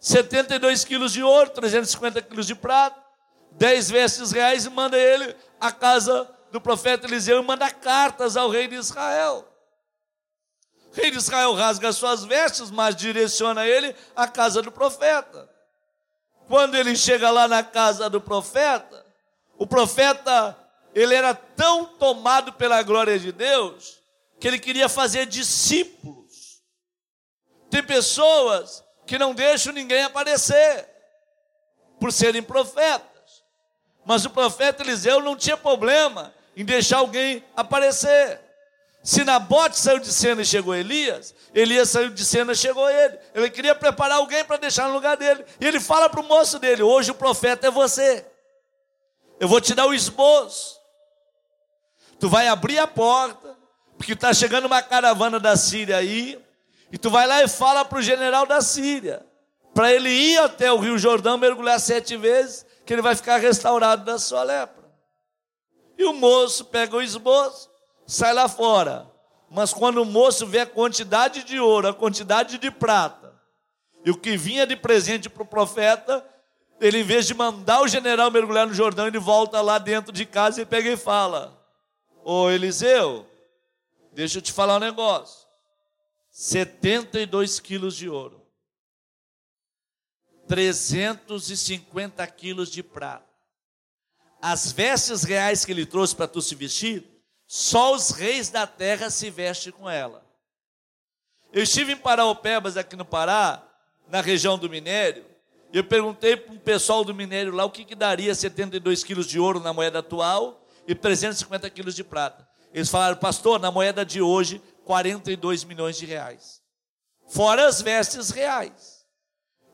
72 quilos de ouro, 350 quilos de prata, 10 vestes reais e manda ele à casa do profeta Eliseu e manda cartas ao rei de Israel. Rei de Israel rasga suas vestes, mas direciona ele à casa do profeta. Quando ele chega lá na casa do profeta, o profeta, ele era tão tomado pela glória de Deus, que ele queria fazer discípulos. Tem pessoas que não deixam ninguém aparecer, por serem profetas. Mas o profeta Eliseu não tinha problema em deixar alguém aparecer. Se Nabote saiu de cena e chegou Elias, Elias saiu de cena e chegou ele. Ele queria preparar alguém para deixar no lugar dele. E ele fala para o moço dele: Hoje o profeta é você. Eu vou te dar o esboço. Tu vai abrir a porta, porque está chegando uma caravana da Síria aí. E tu vai lá e fala para o general da Síria, para ele ir até o Rio Jordão, mergulhar sete vezes, que ele vai ficar restaurado da sua lepra. E o moço pega o esboço, sai lá fora. Mas quando o moço vê a quantidade de ouro, a quantidade de prata, e o que vinha de presente para o profeta, ele, em vez de mandar o general mergulhar no Jordão, ele volta lá dentro de casa e pega e fala: Ô Eliseu, deixa eu te falar um negócio. 72 quilos de ouro, 350 quilos de prata, as vestes reais que ele trouxe para tu se vestir, só os reis da terra se vestem com ela. Eu estive em Paraupebas, aqui no Pará, na região do minério, e eu perguntei para o pessoal do minério lá o que, que daria 72 quilos de ouro na moeda atual e 350 quilos de prata. Eles falaram, pastor, na moeda de hoje, 42 milhões de reais. Fora as vestes reais.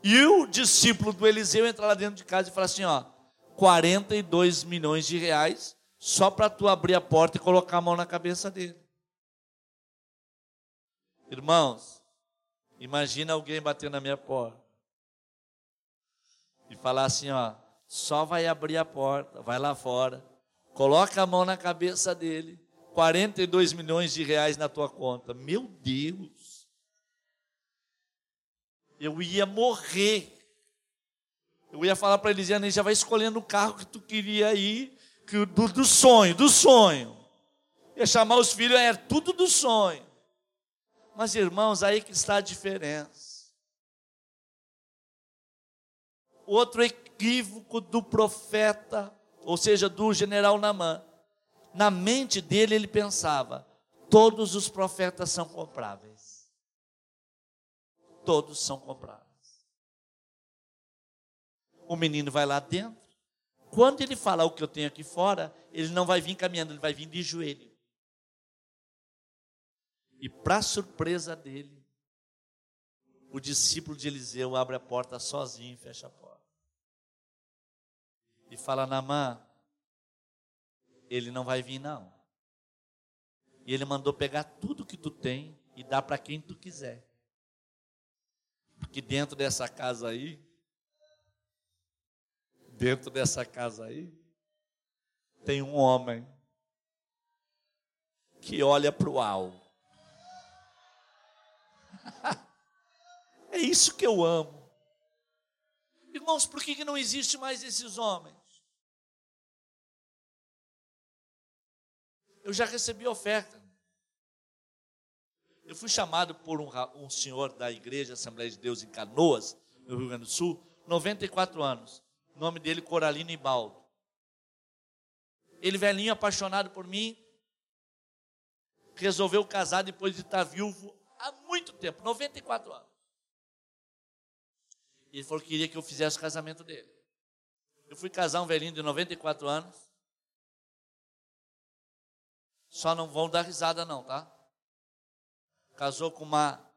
E o discípulo do Eliseu entra lá dentro de casa e fala assim: ó, 42 milhões de reais só para tu abrir a porta e colocar a mão na cabeça dele. Irmãos, imagina alguém bater na minha porta e falar assim, ó, só vai abrir a porta, vai lá fora, coloca a mão na cabeça dele, 42 milhões de reais na tua conta. Meu Deus! Eu ia morrer. Eu ia falar para Elisiane, já vai escolhendo o carro que tu queria ir, que, do, do sonho, do sonho. Ia chamar os filhos, era tudo do sonho. Mas irmãos, aí que está a diferença. Outro equívoco do profeta, ou seja, do general Namã. Na mente dele ele pensava: todos os profetas são compráveis. Todos são compráveis o menino vai lá dentro. Quando ele falar o que eu tenho aqui fora, ele não vai vir caminhando, ele vai vir de joelho. E para surpresa dele, o discípulo de Eliseu abre a porta sozinho e fecha a porta. E fala, Namã, ele não vai vir não. E ele mandou pegar tudo que tu tem e dar para quem tu quiser. Porque dentro dessa casa aí, dentro dessa casa aí, tem um homem que olha para o alto. é isso que eu amo. Irmãos, por que não existe mais esses homens? Eu já recebi oferta. Eu fui chamado por um, um senhor da igreja Assembleia de Deus em Canoas, no Rio Grande do Sul, 94 anos. O nome dele Coralino Ibaldo. Ele velhinho apaixonado por mim, resolveu casar depois de estar viúvo há muito tempo, 94 anos. E ele falou que queria que eu fizesse o casamento dele. Eu fui casar um velhinho de 94 anos. Só não vão dar risada não, tá? Casou com uma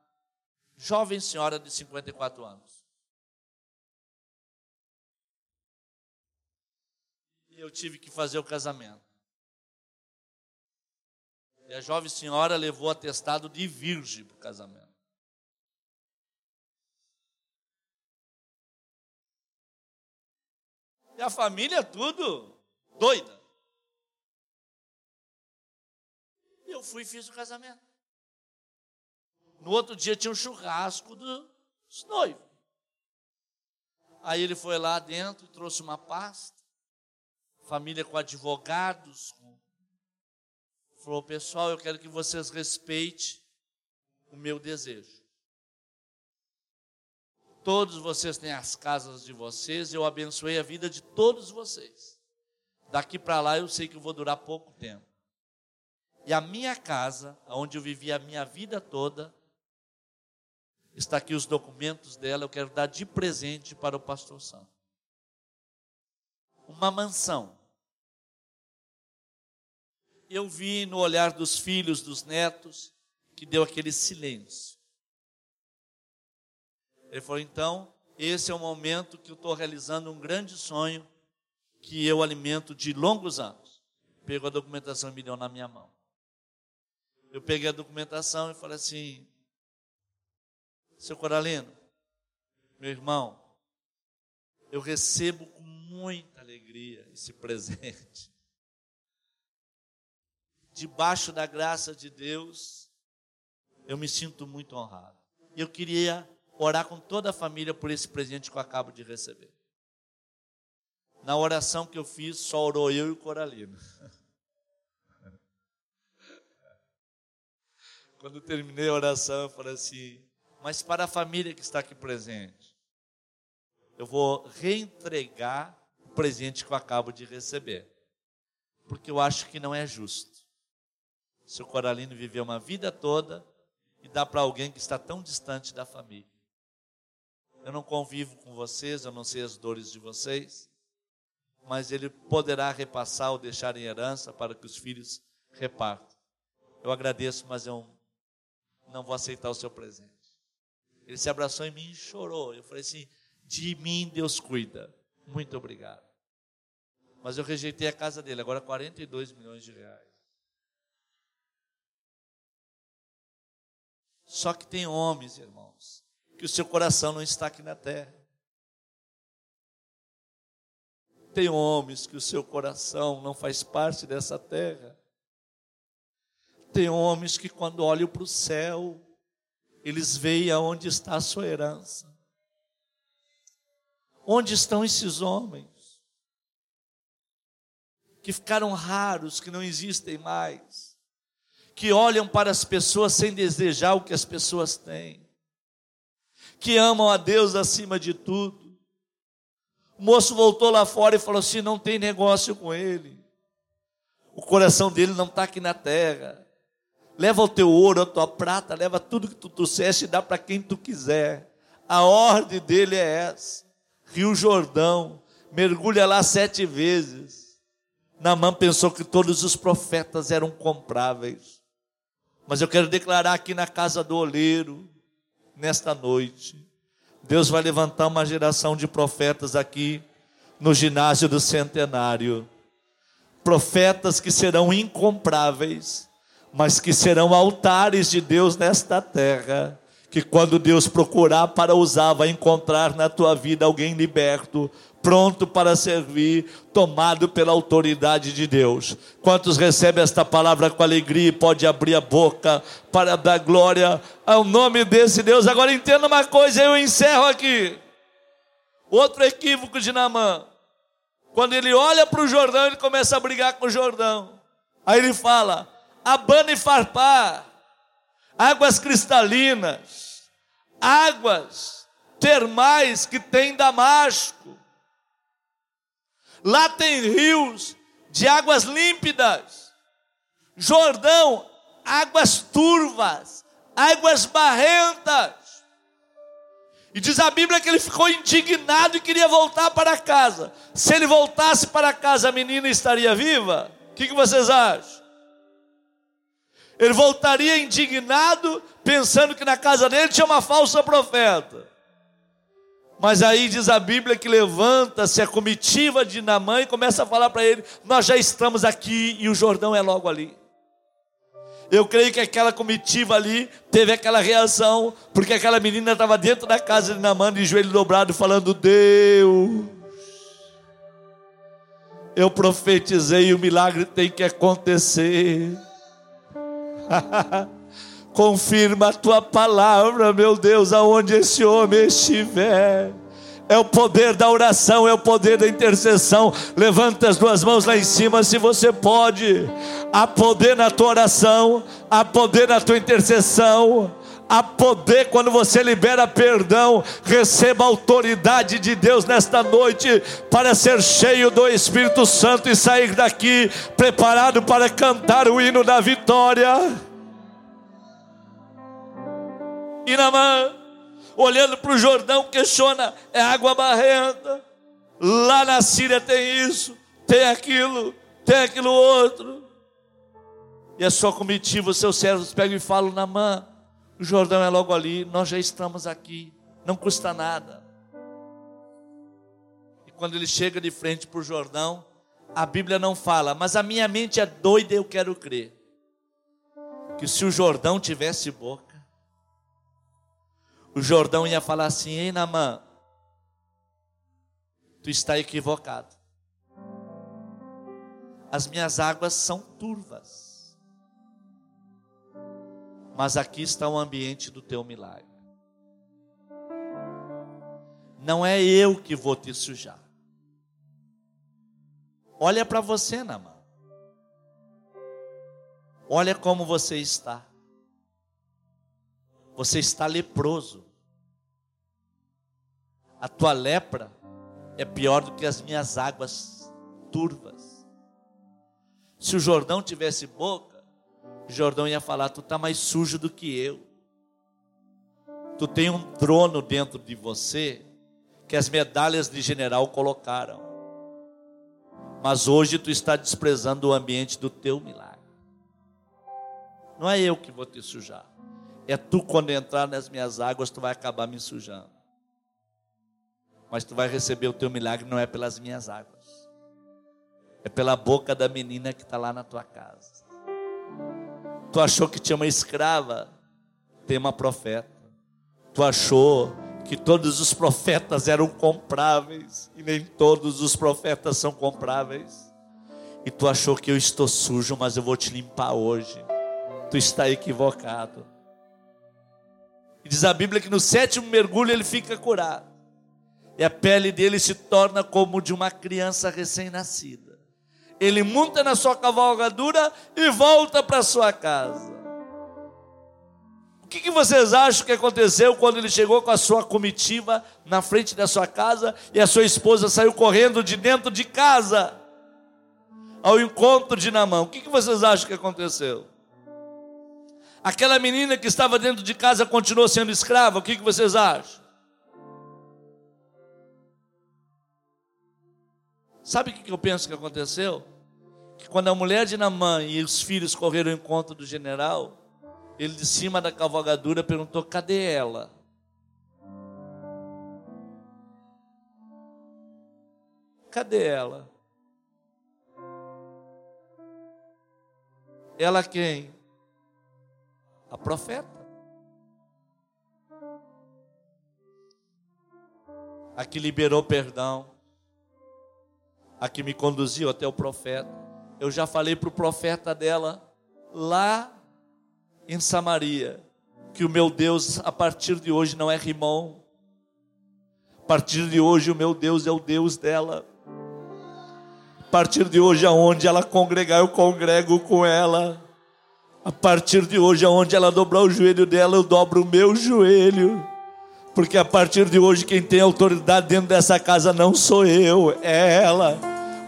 jovem senhora de 54 anos. Eu tive que fazer o casamento. E a jovem senhora levou atestado de virgem para o casamento. E a família tudo doida. Eu fui e fiz o casamento. No outro dia tinha um churrasco dos noivos. Aí ele foi lá dentro trouxe uma pasta, família com advogados. Falou, pessoal, eu quero que vocês respeitem o meu desejo. Todos vocês têm as casas de vocês, eu abençoei a vida de todos vocês. Daqui para lá eu sei que eu vou durar pouco tempo. E a minha casa, onde eu vivi a minha vida toda, está aqui os documentos dela, eu quero dar de presente para o pastor Santo. Uma mansão. Eu vi no olhar dos filhos, dos netos, que deu aquele silêncio. Ele falou: então, esse é o momento que eu estou realizando um grande sonho que eu alimento de longos anos. Pegou a documentação e me deu na minha mão. Eu peguei a documentação e falei assim: seu Coralino, meu irmão, eu recebo com muita alegria esse presente. Debaixo da graça de Deus, eu me sinto muito honrado. Eu queria orar com toda a família por esse presente que eu acabo de receber. Na oração que eu fiz, só orou eu e o Coralino. Quando terminei a oração, eu falei assim: Mas para a família que está aqui presente, eu vou reentregar o presente que eu acabo de receber. Porque eu acho que não é justo. Se o Coralino viveu uma vida toda e dá para alguém que está tão distante da família. Eu não convivo com vocês, eu não sei as dores de vocês, mas ele poderá repassar ou deixar em herança para que os filhos repartam. Eu agradeço, mas eu não vou aceitar o seu presente. Ele se abraçou em mim e chorou. Eu falei assim: de mim Deus cuida. Muito obrigado. Mas eu rejeitei a casa dele, agora 42 milhões de reais. Só que tem homens, irmãos, que o seu coração não está aqui na terra. Tem homens que o seu coração não faz parte dessa terra. Tem homens que, quando olham para o céu, eles veem aonde está a sua herança. Onde estão esses homens? Que ficaram raros, que não existem mais. Que olham para as pessoas sem desejar o que as pessoas têm que amam a Deus acima de tudo. O moço voltou lá fora e falou assim: não tem negócio com ele. O coração dele não está aqui na terra. Leva o teu ouro, a tua prata, leva tudo que tu trouxeste e dá para quem tu quiser. A ordem dele é essa. Rio Jordão, mergulha lá sete vezes. Namã pensou que todos os profetas eram compráveis. Mas eu quero declarar aqui na casa do oleiro, nesta noite. Deus vai levantar uma geração de profetas aqui no ginásio do centenário. Profetas que serão incompráveis, mas que serão altares de Deus nesta terra. Que quando Deus procurar para usar, vai encontrar na tua vida alguém liberto, pronto para servir, tomado pela autoridade de Deus. Quantos recebem esta palavra com alegria e pode abrir a boca para dar glória ao nome desse Deus? Agora entenda uma coisa, eu encerro aqui. Outro equívoco de Namã. Quando ele olha para o Jordão, ele começa a brigar com o Jordão. Aí ele fala: Abana e Farpá, águas cristalinas, águas termais que tem Damasco Lá tem rios de águas límpidas. Jordão, águas turvas, águas barrentas. E diz a Bíblia que ele ficou indignado e queria voltar para casa. Se ele voltasse para casa, a menina estaria viva? O que, que vocês acham? Ele voltaria indignado, pensando que na casa dele tinha uma falsa profeta. Mas aí diz a Bíblia que levanta-se a comitiva de Namã e começa a falar para ele: Nós já estamos aqui e o Jordão é logo ali. Eu creio que aquela comitiva ali teve aquela reação, porque aquela menina estava dentro da casa de Namã, de joelho dobrado, falando: Deus, eu profetizei, o milagre tem que acontecer. Confirma a tua palavra, meu Deus, aonde esse homem estiver. é o poder da oração, é o poder da intercessão. Levanta as duas mãos lá em cima se você pode. Há poder na tua oração, há poder na tua intercessão. Há poder quando você libera perdão, receba a autoridade de Deus nesta noite para ser cheio do Espírito Santo e sair daqui preparado para cantar o hino da vitória. Na mão olhando para o Jordão, questiona: é água barrenta. Lá na Síria tem isso, tem aquilo, tem aquilo outro. E a sua comitiva, os seus servos pegam e falam: Namã, o Jordão é logo ali, nós já estamos aqui, não custa nada. E quando ele chega de frente para o Jordão, a Bíblia não fala, mas a minha mente é doida e eu quero crer. Que se o Jordão tivesse boca, o Jordão ia falar assim: Ei, Namã, tu está equivocado. As minhas águas são turvas, mas aqui está o ambiente do teu milagre. Não é eu que vou te sujar. Olha para você, Namã. Olha como você está. Você está leproso a tua lepra é pior do que as minhas águas turvas. Se o Jordão tivesse boca, Jordão ia falar: Tu está mais sujo do que eu. Tu tem um trono dentro de você que as medalhas de general colocaram. Mas hoje tu está desprezando o ambiente do teu milagre. Não é eu que vou te sujar. É tu quando entrar nas minhas águas, tu vai acabar me sujando mas tu vai receber o teu milagre não é pelas minhas águas, é pela boca da menina que está lá na tua casa. Tu achou que tinha uma escrava, tem uma profeta. Tu achou que todos os profetas eram compráveis e nem todos os profetas são compráveis. E tu achou que eu estou sujo, mas eu vou te limpar hoje. Tu está equivocado. E diz a Bíblia que no sétimo mergulho ele fica curado e a pele dele se torna como de uma criança recém-nascida. Ele monta na sua cavalgadura e volta para sua casa. O que, que, vocês acham que aconteceu quando ele chegou com a sua comitiva na frente da sua casa e a sua esposa saiu correndo de dentro de casa ao encontro de Namão? O que, que vocês acham que aconteceu? Aquela menina que estava dentro de casa continuou sendo escrava? O que, que vocês acham? Sabe o que eu penso que aconteceu? Que quando a mulher de Namã e os filhos correram ao encontro do general, ele de cima da cavalgadura perguntou: cadê ela? Cadê ela? Ela quem? A profeta. A que liberou perdão a que me conduziu até o profeta. Eu já falei para o profeta dela lá em Samaria que o meu Deus a partir de hoje não é Rimão. A partir de hoje o meu Deus é o Deus dela. A partir de hoje aonde ela congregar eu congrego com ela. A partir de hoje aonde ela dobrar o joelho dela eu dobro o meu joelho. Porque a partir de hoje quem tem autoridade dentro dessa casa não sou eu, é ela.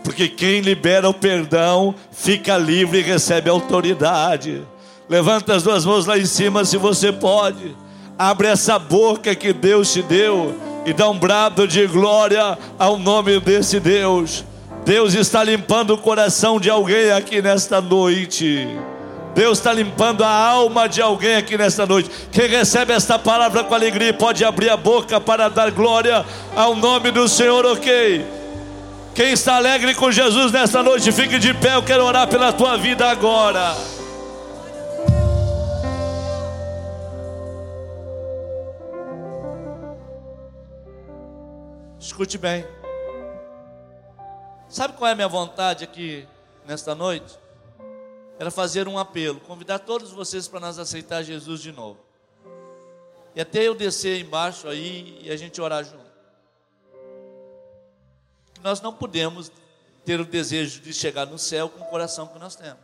Porque quem libera o perdão fica livre e recebe autoridade. Levanta as duas mãos lá em cima se você pode. Abre essa boca que Deus te deu e dá um brado de glória ao nome desse Deus. Deus está limpando o coração de alguém aqui nesta noite. Deus está limpando a alma de alguém aqui nesta noite. Quem recebe esta palavra com alegria pode abrir a boca para dar glória ao nome do Senhor, ok? Quem está alegre com Jesus nesta noite, fique de pé. Eu quero orar pela tua vida agora. Escute bem. Sabe qual é a minha vontade aqui nesta noite? Era fazer um apelo, convidar todos vocês para nós aceitar Jesus de novo. E até eu descer embaixo aí e a gente orar junto. Nós não podemos ter o desejo de chegar no céu com o coração que nós temos.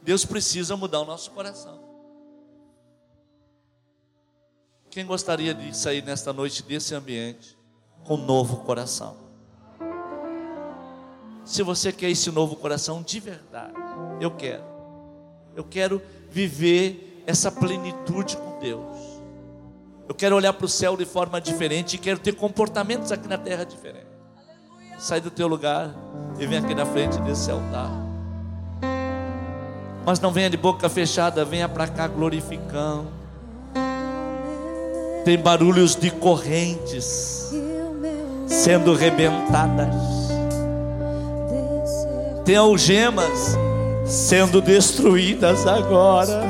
Deus precisa mudar o nosso coração. Quem gostaria de sair nesta noite desse ambiente com um novo coração? Se você quer esse novo coração de verdade, eu quero. Eu quero viver essa plenitude com Deus. Eu quero olhar para o céu de forma diferente e quero ter comportamentos aqui na terra diferentes. Sai do teu lugar e vem aqui na frente desse altar. Mas não venha de boca fechada, venha para cá glorificando. Tem barulhos de correntes sendo rebentadas. Tem algemas sendo destruídas agora.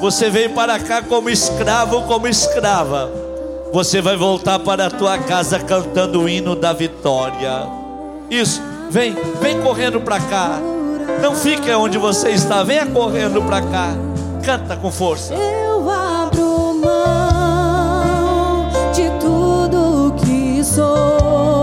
Você veio para cá como escravo, como escrava. Você vai voltar para a tua casa cantando o hino da vitória. Isso, vem, vem correndo para cá. Não fique onde você está, venha correndo para cá. Canta com força. Eu abro mão de tudo que sou.